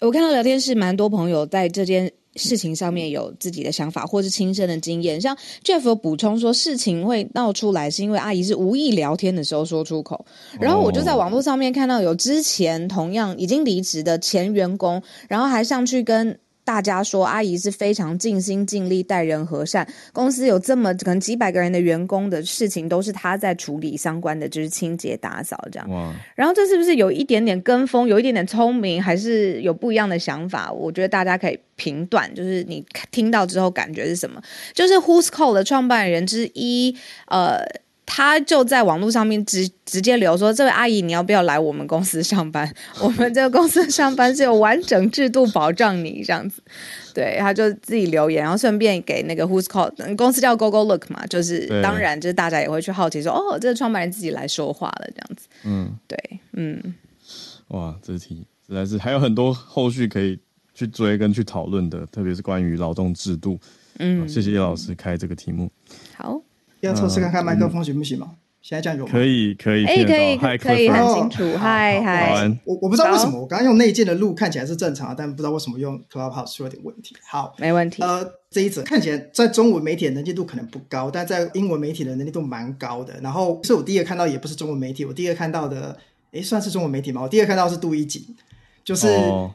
我看到聊天室蛮多朋友在这件。事情上面有自己的想法或是亲身的经验，像 Jeff 有补充说，事情会闹出来是因为阿姨是无意聊天的时候说出口，然后我就在网络上面看到有之前同样已经离职的前员工，然后还上去跟。大家说阿姨是非常尽心尽力待人和善，公司有这么可能几百个人的员工的事情都是她在处理相关的，就是清洁打扫这样。哇！然后这是不是有一点点跟风，有一点点聪明，还是有不一样的想法？我觉得大家可以评断，就是你听到之后感觉是什么？就是 Who's Call 的创办人之一，呃。他就在网络上面直直接留说：“这位阿姨，你要不要来我们公司上班？[laughs] 我们这个公司上班是有完整制度保障你这样子。”对，他就自己留言，然后顺便给那个 Who's Called 公司叫 Go Go Look 嘛，就是当然就是大家也会去好奇说：“哦，这个创办人自己来说话了这样子。”嗯，对，嗯，哇，这题实在是还有很多后续可以去追跟去讨论的，特别是关于劳动制度。嗯，谢谢叶老师开这个题目。好。要测试看看麦克风行不行嘛？现在这样有吗？可以，可以，哎，可以，可以很清楚。嗨嗨，我我不知道为什么我刚刚用内建的录看起来是正常，但不知道为什么用 Clubhouse 出了点问题。好，没问题。呃，这一则看起来在中文媒体的能见度可能不高，但在英文媒体的能见度蛮高的。然后是我第一个看到，也不是中文媒体，我第一个看到的，哎，算是中文媒体吗？我第一个看到是杜一锦，就是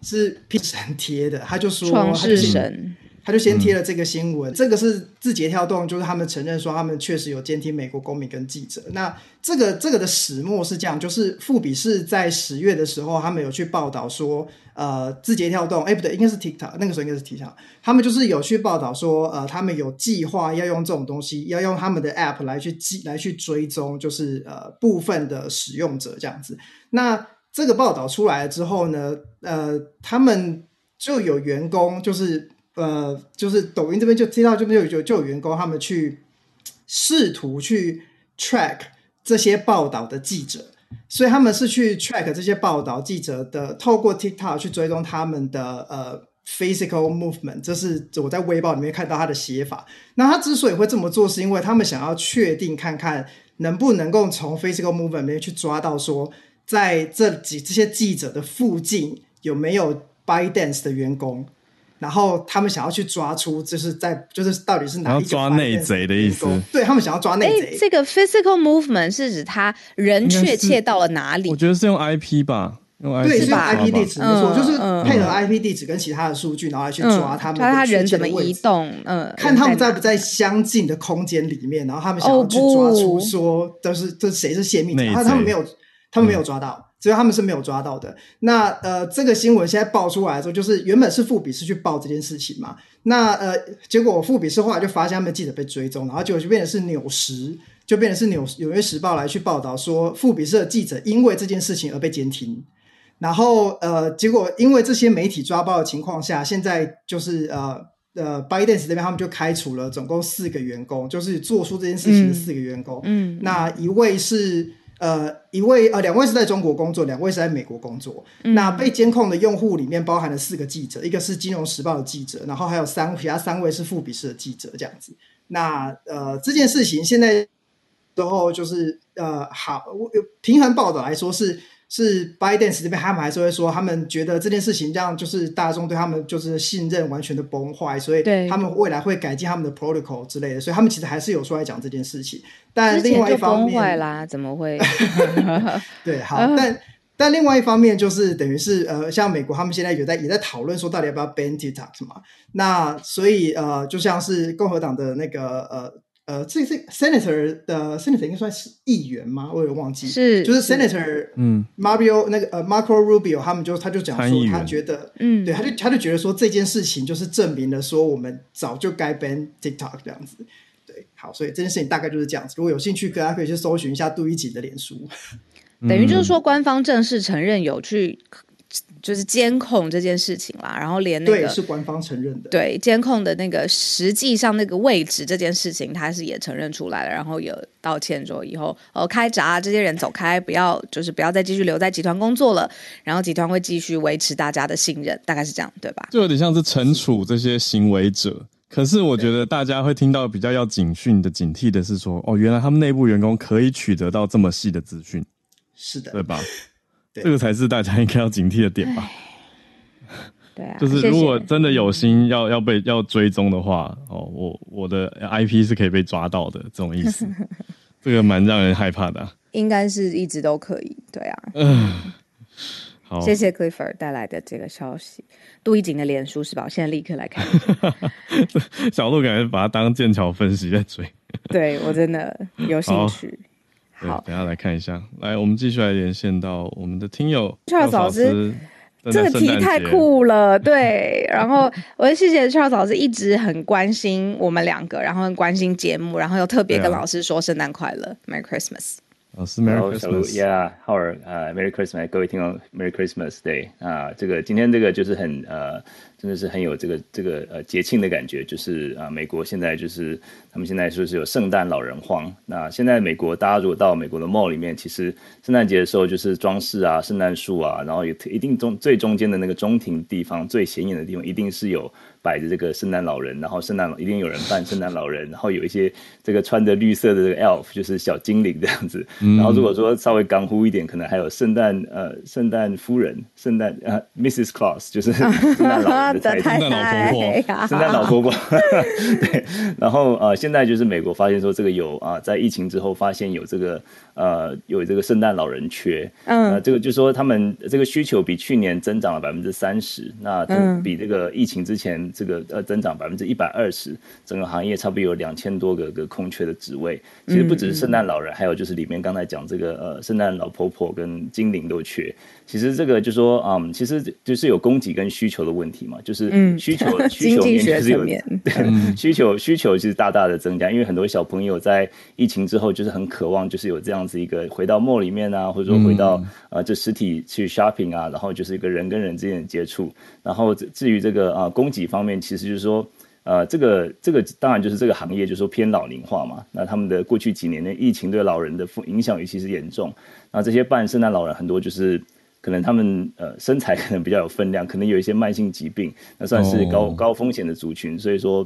是 P 神贴的，他就说创世神。他就先贴了这个新闻，这个是字节跳动，就是他们承认说他们确实有监听美国公民跟记者。那这个这个的始末是这样，就是富比是在十月的时候，他们有去报道说，呃，字节跳动，哎不对，应该是 TikTok，那个时候应该是 TikTok，他们就是有去报道说，呃，他们有计划要用这种东西，要用他们的 App 来去记来去追踪，就是呃部分的使用者这样子。那这个报道出来了之后呢，呃，他们就有员工就是。呃，就是抖音这边就接到，这边就有就有员工他们去试图去 track 这些报道的记者，所以他们是去 track 这些报道记者的，透过 TikTok 去追踪他们的呃 physical movement，这是我在微报里面看到他的写法。那他之所以会这么做，是因为他们想要确定看看能不能够从 physical movement 里面去抓到说，在这几这些记者的附近有没有 by dance 的员工。然后他们想要去抓出，就是在就是到底是哪一抓内贼的意思？对他们想要抓内贼。这个 physical movement 是指他人确切到了哪里？我觉得是用 IP 吧，用 IP 对，是用 IP 地址没错，就是配合 IP 地址跟其他的数据，然后来去抓他们。抓他人怎么移动？嗯，看他们在不在相近的空间里面，然后他们想要去抓出说，都是这谁是泄密者？他他们没有，他们没有抓到。只有他们是没有抓到的。那呃，这个新闻现在爆出来的时候，就是原本是富比士去报这件事情嘛。那呃，结果富比士后来就发现他们记者被追踪，然后就就变成是纽时，就变成是纽纽约时报来去报道说，富比士的记者因为这件事情而被监听。然后呃，结果因为这些媒体抓包的情况下，现在就是呃呃，Biden 这边他们就开除了总共四个员工，就是做出这件事情的四个员工。嗯，那一位是。呃，一位呃，两位是在中国工作，两位是在美国工作。那被监控的用户里面包含了四个记者，一个是金融时报的记者，然后还有三其他三位是富比士的记者，这样子。那呃，这件事情现在之后就是呃，好，平衡报道来说是。是 Biden 这边，他们还是会说，他们觉得这件事情让就是大众对他们就是信任完全的崩坏，所以他们未来会改进他们的 protocol 之类的，所以他们其实还是有出来讲这件事情。但另外一方面啦，怎么会？[laughs] 对，好，[laughs] 但但另外一方面就是等于是呃，像美国他们现在有在也在讨论说，到底要不要 ban TikTok 嘛？那所以呃，就像是共和党的那个呃。呃，这这 senator 的 senator 应该算是议员吗？我有点忘记，是就是 senator，嗯，Mario 那个呃，Marco Rubio 他们就他就讲说，他觉得，嗯，对，他就他就觉得说这件事情就是证明了说我们早就该 ban TikTok 这样子，对，好，所以这件事情大概就是这样子。如果有兴趣，大家可以去搜寻一下杜一锦的脸书，[laughs] 等于就是说官方正式承认有去。就是监控这件事情啦，然后连那个是官方承认的，对监控的那个实际上那个位置这件事情，他是也承认出来了，然后有道歉说以后哦开闸这些人走开，不要就是不要再继续留在集团工作了，然后集团会继续维持大家的信任，大概是这样对吧？就有点像是惩处这些行为者，可是我觉得大家会听到比较要警讯的警惕的是说，哦，原来他们内部员工可以取得到这么细的资讯，是的，对吧？这个才是大家应该要警惕的点吧。对啊，就是如果真的有心要要被要追踪的话，哦，我我的 IP 是可以被抓到的，这种意思，[laughs] 这个蛮让人害怕的。应该是一直都可以，对啊。嗯，好，谢谢 Clifford 带来的这个消息。杜一景的脸书是吧？我现在立刻来看。[laughs] 小鹿感觉把它当剑桥分析在追。对我真的有兴趣。好，等下来看一下。来，我们继续来连线到我们的听友赵老师。这个题太酷了，对。然后我也谢谢 Charles 老师一直很关心我们两个，然后很关心节目，然后又特别跟老师说圣诞快乐，Merry Christmas。老师，Merry Christmas，Yeah，浩尔，呃，Merry Christmas，各位听众，Merry Christmas Day 啊，这个今天这个就是很呃。真的是很有这个这个呃节庆的感觉，就是啊，美国现在就是他们现在说是有圣诞老人荒。那现在美国大家如果到美国的 mall 里面，其实圣诞节的时候就是装饰啊，圣诞树啊，然后也一定中最中间的那个中庭地方最显眼的地方，一定是有摆着这个圣诞老人，然后圣诞老一定有人扮圣诞老人，然后有一些这个穿着绿色的这个 elf 就是小精灵这样子。[laughs] 然后如果说稍微刚乎一点，可能还有圣诞呃圣诞夫人，圣诞呃 Mrs. Claus 就是 [laughs] 圣诞老人。圣诞老婆婆，圣诞老婆婆，对。然后呃，现在就是美国发现说这个有啊，在疫情之后发现有这个呃有这个圣诞老人缺，嗯，这个就说他们这个需求比去年增长了百分之三十，那比这个疫情之前这个呃增长百分之一百二十，整个行业差不多有两千多个个空缺的职位。其实不只是圣诞老人，还有就是里面刚才讲这个呃圣诞老婆婆跟精灵都缺。其实这个就说嗯，其实就是有供给跟需求的问题嘛。就是需求 [laughs] 需求面就是有 [laughs] 需求需求其实大大的增加，因为很多小朋友在疫情之后就是很渴望，就是有这样子一个回到 mall 里面啊，或者说回到呃这实体去 shopping 啊，然后就是一个人跟人之间的接触。然后至于这个啊供给方面，其实就是说呃这个这个当然就是这个行业就是说偏老龄化嘛。那他们的过去几年的疫情对老人的负影响尤其是严重。那这些办圣诞老人很多就是。可能他们呃身材 [laughs] 可能比较有分量，可能有一些慢性疾病，那算是高高风险的族群，所以说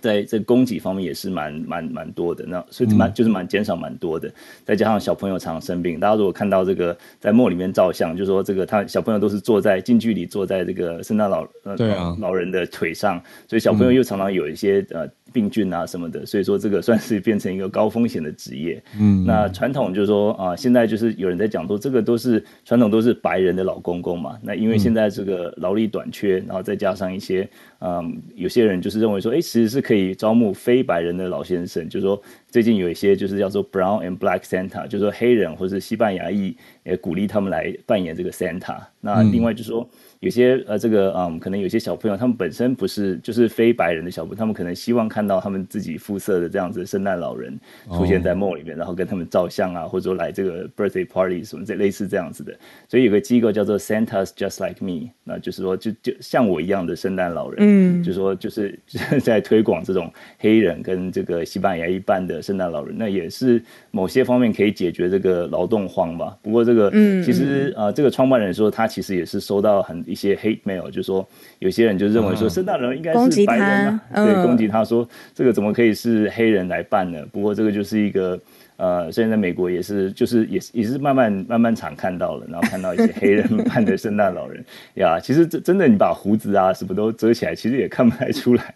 在这供给方面也是蛮蛮蛮多的，那所以蛮就是蛮减少蛮多的。再加上小朋友常常生病，大家如果看到这个在墓里面照相，就说这个他小朋友都是坐在近距离坐在这个圣诞老呃老人的腿上，所以小朋友又常常有一些呃。病菌啊什么的，所以说这个算是变成一个高风险的职业。嗯，那传统就是说啊，现在就是有人在讲说，这个都是传统都是白人的老公公嘛。那因为现在这个劳力短缺，然后再加上一些嗯，有些人就是认为说，哎，其实是可以招募非白人的老先生。就是说最近有一些就是叫做 Brown and Black Santa，就是说黑人或是西班牙裔，也鼓励他们来扮演这个 Santa。那另外就是说。有些呃，这个嗯，可能有些小朋友，他们本身不是就是非白人的小朋友，他们可能希望看到他们自己肤色的这样子圣诞老人出现在梦里面，然后跟他们照相啊，或者说来这个 birthday party 什么这类似这样子的。所以有个机构叫做 Santa's Just Like Me，那就是说就就像我一样的圣诞老人，嗯，就说就是 [laughs] 在推广这种黑人跟这个西班牙一半的圣诞老人，那也是某些方面可以解决这个劳动荒吧。不过这个嗯，其实呃，这个创办人说他其实也是收到很。一些 hate mail 就说有些人就认为说圣诞老人应该是白人啊，对，攻击他说这个怎么可以是黑人来办呢？不过这个就是一个呃，现在在美国也是，就是也也是慢慢慢慢常看到了，然后看到一些黑人扮的圣诞老人 [laughs] 呀。其实真真的，你把胡子啊什么都遮起来，其实也看不太出来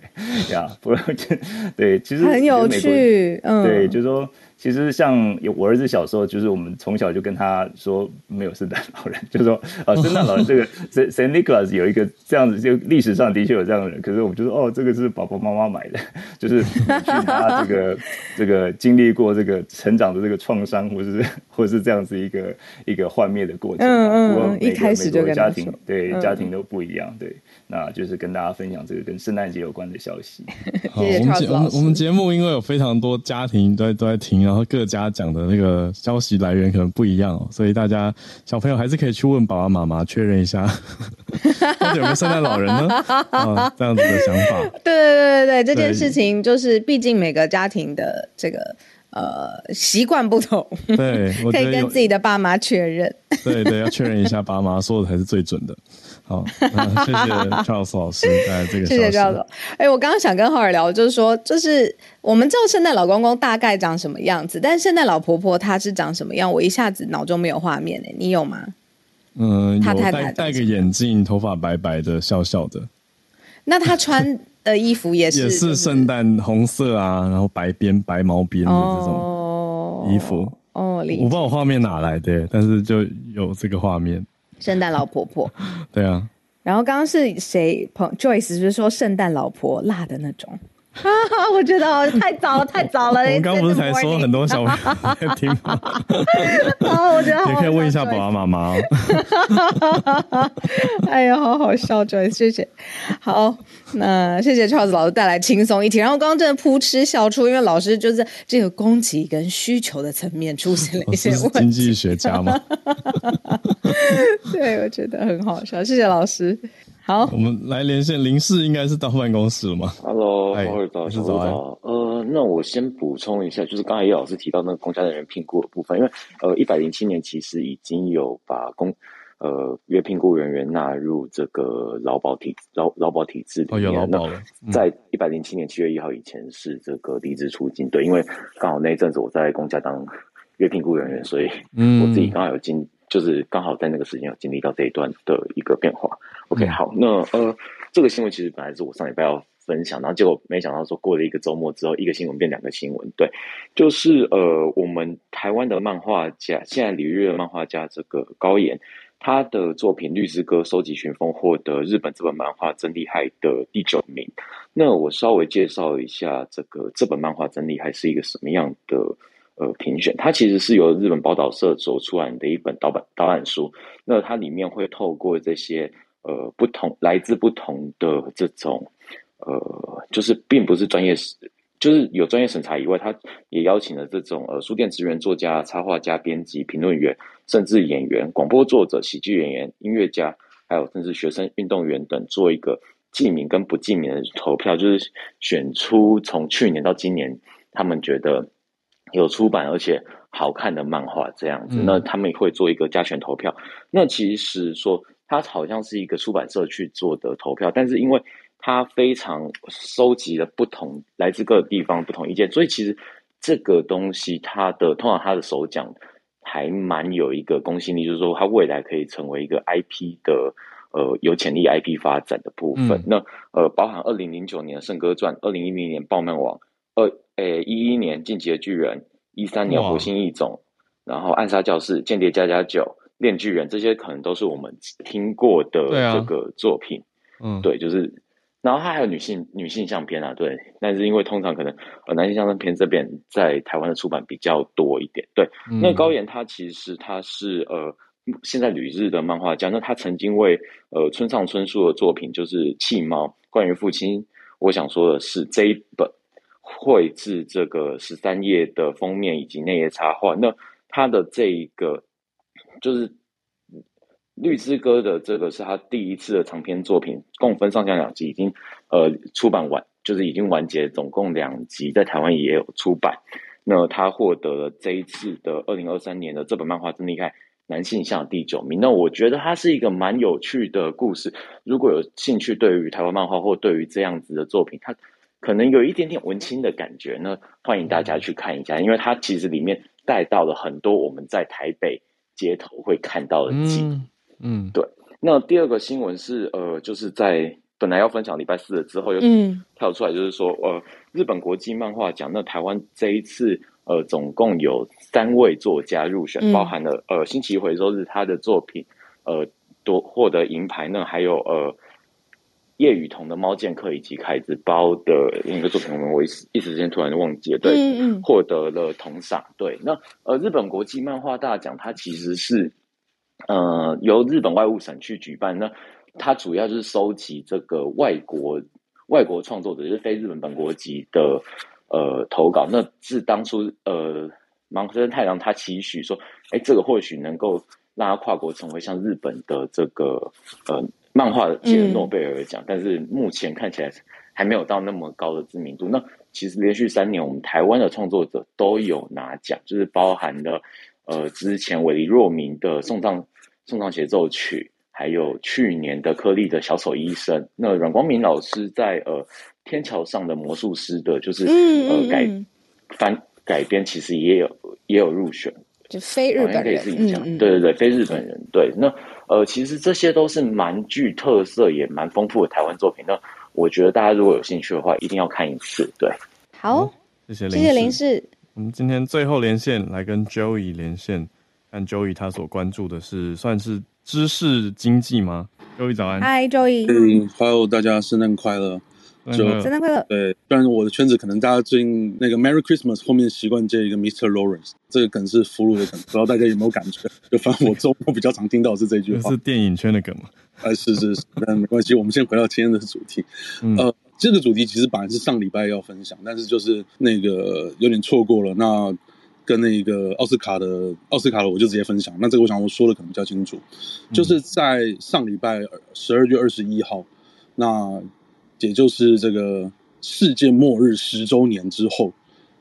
呀。不 [laughs] 对，其实很有趣，嗯，对，就是说。其实像有我儿子小时候，就是我们从小就跟他说没有圣诞老人，[laughs] 就说啊 [laughs] 圣诞老人这个圣 Saint Nicholas 有一个这样子，就历史上的确有这样的人。可是我们就说哦，这个是爸爸妈妈买的，[laughs] 就是去他这个这个经历过这个成长的这个创伤，或者是或者是这样子一个一个幻灭的过程。嗯嗯，一开始就家庭对家庭都不一样，对。那就是跟大家分享这个跟圣诞节有关的消息。[laughs] 我们节我们我们节目因为有非常多家庭都在都在听，然后各家讲的那个消息来源可能不一样，所以大家小朋友还是可以去问爸爸妈妈确认一下，[laughs] 到底有没有圣诞老人呢？啊，[laughs] 这样子的想法。对对对对对，这件事情就是毕竟每个家庭的这个呃习惯不同，对，可以跟自己的爸妈确认。对对，要确认一下爸妈说的才是最准的。好，[laughs] 谢谢 Charles 老师带这个。谢谢 Charles。哎，我刚刚想跟浩尔聊，就是说，就是我们知道圣诞老公公大概长什么样子，但圣诞老婆婆她是长什么样？我一下子脑中没有画面哎，你有吗？嗯，他戴戴个眼镜，头发白白的，笑笑的。那他穿的衣服也是也是圣诞红色啊，然后白边白毛边的这种衣服。哦，我不知道我画面哪来的，但是就有这个画面。圣诞老婆婆，[laughs] 对啊。然后刚刚是谁？朋 Joyce 就是说圣诞老婆辣的那种？[laughs] 我觉得太早了，太早了。我们刚不是才说很多小 [laughs] 朋友在听吗？啊，[laughs] 我觉得也可以问一下爸爸妈妈。哎呀，好好笑，Joy，谢谢。好，那谢谢 Charles 老师带来轻松一题。然后刚刚真的扑哧笑出，因为老师就是这个供给跟需求的层面出现了一些问题。经济学家吗？对，我觉得很好笑。谢谢老师。好，我们来连线林氏，应该是到办公室了吗？Hello，早上早。呃，那我先补充一下，就是刚才叶老师提到那个公家人员评估的部分，因为呃，一百零七年其实已经有把公呃约评估人员纳入这个劳保体劳劳保体制里面。有劳保了。在一百零七年七月一号以前是这个离职出境，对，因为刚好那一阵子我在公家当约评估人员，所以我自己刚好有经。就是刚好在那个时间有经历到这一段的一个变化。OK，好，那呃，这个新闻其实本来是我上礼拜要分享，然后结果没想到说过了一个周末之后，一个新闻变两个新闻。对，就是呃，我们台湾的漫画家，现在旅日的漫画家这个高岩，他的作品《绿之歌》收集群峰获得日本这本漫画真厉害的第九名。那我稍微介绍一下这个这本漫画真厉害是一个什么样的。呃，评选它其实是由日本宝岛社所出版的一本导版导览书。那它里面会透过这些呃不同来自不同的这种呃，就是并不是专业，就是有专业审查以外，他也邀请了这种呃书店职员、作家、插画家、编辑、评论员，甚至演员、广播作者、喜剧演员、音乐家，还有甚至学生、运动员等，做一个记名跟不记名的投票，就是选出从去年到今年他们觉得。有出版而且好看的漫画这样子，那他们会做一个加权投票。那其实说它好像是一个出版社去做的投票，但是因为它非常收集了不同来自各个地方不同意见，所以其实这个东西它的通常它的首奖还蛮有一个公信力，就是说它未来可以成为一个 IP 的呃有潜力 IP 发展的部分。那呃，包含二零零九年《圣歌传》，二零一零年《爆漫王》。二诶，一一年《进击的巨人》，一三年《火星异种》，然后《暗杀教室》《间谍加加九》《炼巨人》，这些可能都是我们听过的这个作品。嗯，对，就是，然后他还有女性女性相片啊，对，但是因为通常可能呃男性相片这边在台湾的出版比较多一点。对，那高岩他其实他是呃现在旅日的漫画家，那他曾经为呃村上春树的作品就是《弃猫》，关于父亲，我想说的是这一本。绘制这个十三页的封面以及内页插画，那他的这一个就是《绿之歌》的这个是他第一次的长篇作品，共分上下两集，已经呃出版完，就是已经完结，总共两集，在台湾也有出版。那他获得了这一次的二零二三年的这本漫画真厉害男性向第九名。那我觉得它是一个蛮有趣的故事，如果有兴趣对于台湾漫画或对于这样子的作品，它。可能有一点点文青的感觉呢，欢迎大家去看一下，因为它其实里面带到了很多我们在台北街头会看到的景。嗯，对。那第二个新闻是，呃，就是在本来要分享礼拜四的之后，又跳出来，就是说，呃，日本国际漫画奖，那台湾这一次，呃，总共有三位作家入选，包含了呃，星期回收日他的作品，呃，夺获得银牌，那还有呃。叶雨桐的《猫剑客》以及凯子包的另一个作品，我们一时一时间突然忘记了。对，获得了铜赏。对，那呃，日本国际漫画大奖，它其实是呃由日本外务省去举办。那它主要就是收集这个外国外国创作者，就是非日本本国籍的呃投稿。那是当初呃芒生太郎他期许说，哎，这个或许能够让他跨国成为像日本的这个呃。漫画界的诺贝尔奖，但是目前看起来还没有到那么高的知名度。那其实连续三年，我们台湾的创作者都有拿奖，就是包含了呃之前韦黎若明的《送葬送葬协奏曲》，还有去年的颗粒的小丑医生。那阮光明老师在呃天桥上的魔术师的，就是呃改翻改编，其实也有也有入选。就非日本人，嗯对对对，非日本人，对。那呃，其实这些都是蛮具特色也蛮丰富的台湾作品。那我觉得大家如果有兴趣的话，一定要看一次。对，好，谢谢谢谢林氏。我们今天最后连线来跟 Joey 连线，看 Joey 他所关注的是算是知识经济吗？Joey 早安，嗨 Joey，嗯，Hello，大家圣诞快乐。就圣诞快乐。对，虽然我的圈子可能大家最近那个 Merry Christmas 后面习惯接一个 Mr. Lawrence，这个梗是俘虏的梗，[laughs] 不知道大家有没有感觉？就反正我周末比较常听到是这句话。是电影圈的梗吗？哎，是是是，但没关系，我们先回到今天的主题。呃，这个主题其实本来是上礼拜要分享，但是就是那个有点错过了。那跟那个奥斯卡的奥斯卡的，我就直接分享。那这个我想我说的可能比较清楚，就是在上礼拜十二月二十一号，那也就是这个世界末日十周年之后，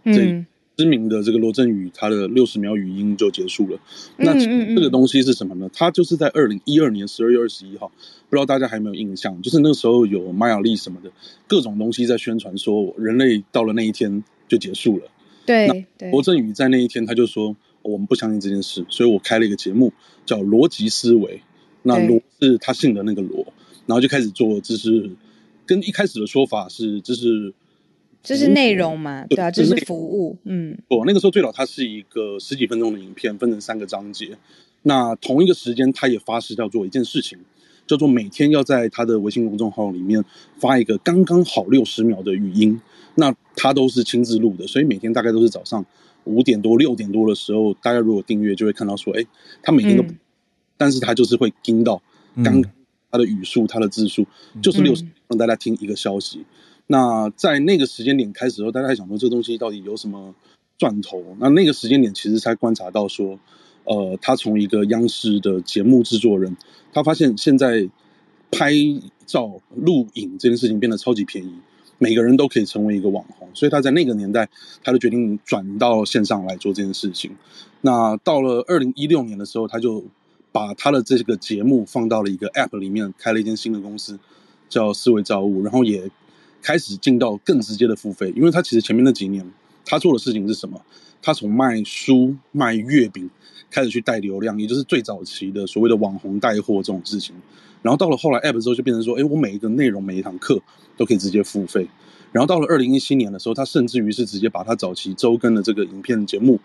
这知名的这个罗振宇他的六十秒语音就结束了。那这个东西是什么呢？他就是在二零一二年十二月二十一号，不知道大家还有没有印象？就是那时候有玛雅历什么的各种东西在宣传，说人类到了那一天就结束了。对，罗振宇在那一天他就说我们不相信这件事，所以我开了一个节目叫逻辑思维。那罗是他姓的那个罗，然后就开始做，就是跟一开始的说法是，这是这是内容嘛？对啊，这是服务。嗯，我那个时候最早它是一个十几分钟的影片，分成三个章节。那同一个时间，他也发誓要做一件事情，叫做每天要在他的微信公众号里面发一个刚刚好六十秒的语音。那他都是亲自录的，所以每天大概都是早上五点多、六点多的时候，大家如果订阅就会看到说，哎，他每天都，但是他就是会听到刚他的语速、他的字数，就是六十，让大家听一个消息。那在那个时间点开始的时候，大家还想说这个东西到底有什么赚头？那那个时间点其实才观察到说，呃，他从一个央视的节目制作人，他发现现在拍照录影这件事情变得超级便宜。每个人都可以成为一个网红，所以他在那个年代，他就决定转到线上来做这件事情。那到了二零一六年的时候，他就把他的这个节目放到了一个 App 里面，开了一间新的公司，叫思维造物，然后也开始进到更直接的付费。因为他其实前面那几年，他做的事情是什么？他从卖书、卖月饼开始去带流量，也就是最早期的所谓的网红带货这种事情。然后到了后来 App 之后，就变成说，哎，我每一个内容、每一堂课都可以直接付费。然后到了二零一七年的时候，他甚至于是直接把他早期周更的这个影片节目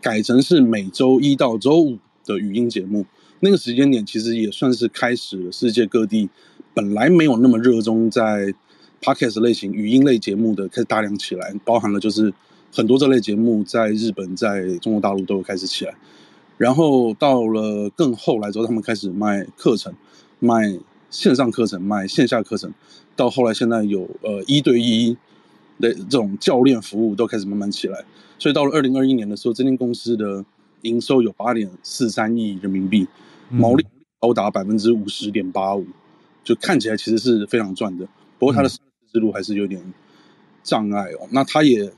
改成是每周一到周五的语音节目。那个时间点其实也算是开始了世界各地本来没有那么热衷在 Podcast 类型语音类节目的开始大量起来，包含了就是很多这类节目在日本、在中国大陆都有开始起来。然后到了更后来之后，他们开始卖课程。卖线上课程，卖线下课程，到后来现在有呃一对一的这种教练服务都开始慢慢起来，所以到了二零二一年的时候，这间公司的营收有八点四三亿人民币，毛利高达百分之五十点八五，就看起来其实是非常赚的。不过它的之路还是有点障碍哦。那他也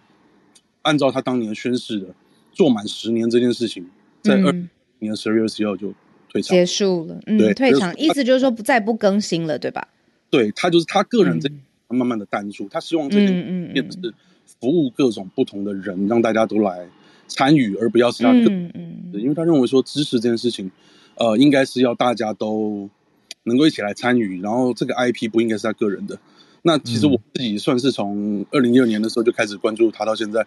按照他当年宣誓的，做满十年这件事情，在二年十二月十一号就。结束了，嗯，退场，意思就是说不再不更新了，对吧？对他就是他个人在慢慢的淡出，他希望这个变的是服务各种不同的人，让大家都来参与，而不要是他个嗯嗯，因为他认为说支持这件事情，呃，应该是要大家都能够一起来参与，然后这个 IP 不应该是他个人的。那其实我自己算是从二零一二年的时候就开始关注他，到现在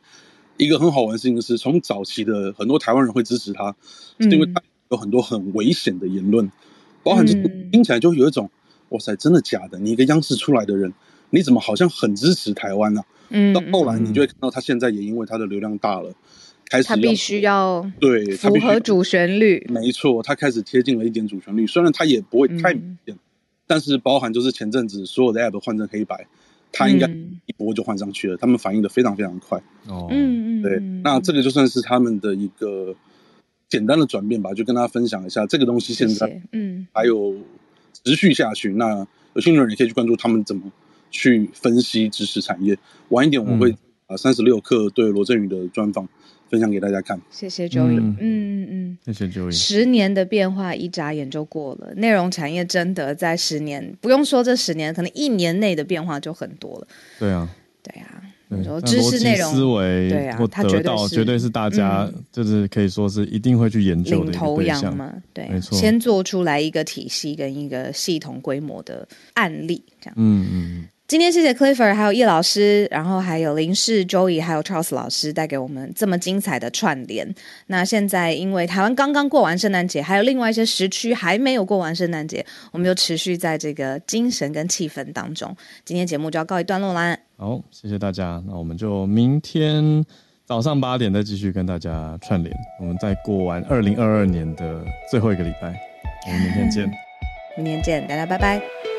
一个很好玩的事情是，从早期的很多台湾人会支持他，是因为他。有很多很危险的言论，包含就听起来就有一种，哇塞，真的假的？你一个央视出来的人，你怎么好像很支持台湾呢？嗯，到后来你就会看到他现在也因为他的流量大了，开始他必须要对符合主旋律，没错，他开始贴近了一点主旋律，虽然他也不会太明显，但是包含就是前阵子所有的 app 换成黑白，他应该一波就换上去了，他们反应的非常非常快哦，嗯嗯，对，那这个就算是他们的一个。简单的转变吧，就跟大家分享一下这个东西现在，嗯，还有持续下去。那有兴趣的人也可以去关注他们怎么去分析知识产业。晚一点我会啊三十六课对罗振宇的专访分享给大家看。谢谢周宇，嗯嗯嗯，谢谢周宇。十年的变化一眨眼就过了，内容产业真的在十年，不用说这十年，可能一年内的变化就很多了。对啊，对啊。知识内容思维，对啊，他得到绝对是大家就是可以说是一定会去研究的头羊嘛，对，没错。先做出来一个体系跟一个系统规模的案例，这样，嗯嗯。今天谢谢 Clifford，还有叶老师，然后还有林氏 Joey，还有 Charles 老师带给我们这么精彩的串联。那现在因为台湾刚刚过完圣诞节，还有另外一些时区还没有过完圣诞节，我们就持续在这个精神跟气氛当中。今天节目就要告一段落啦。好，谢谢大家。那我们就明天早上八点再继续跟大家串联。我们再过完二零二二年的最后一个礼拜，我们明天见。[laughs] 明天见，大家拜拜。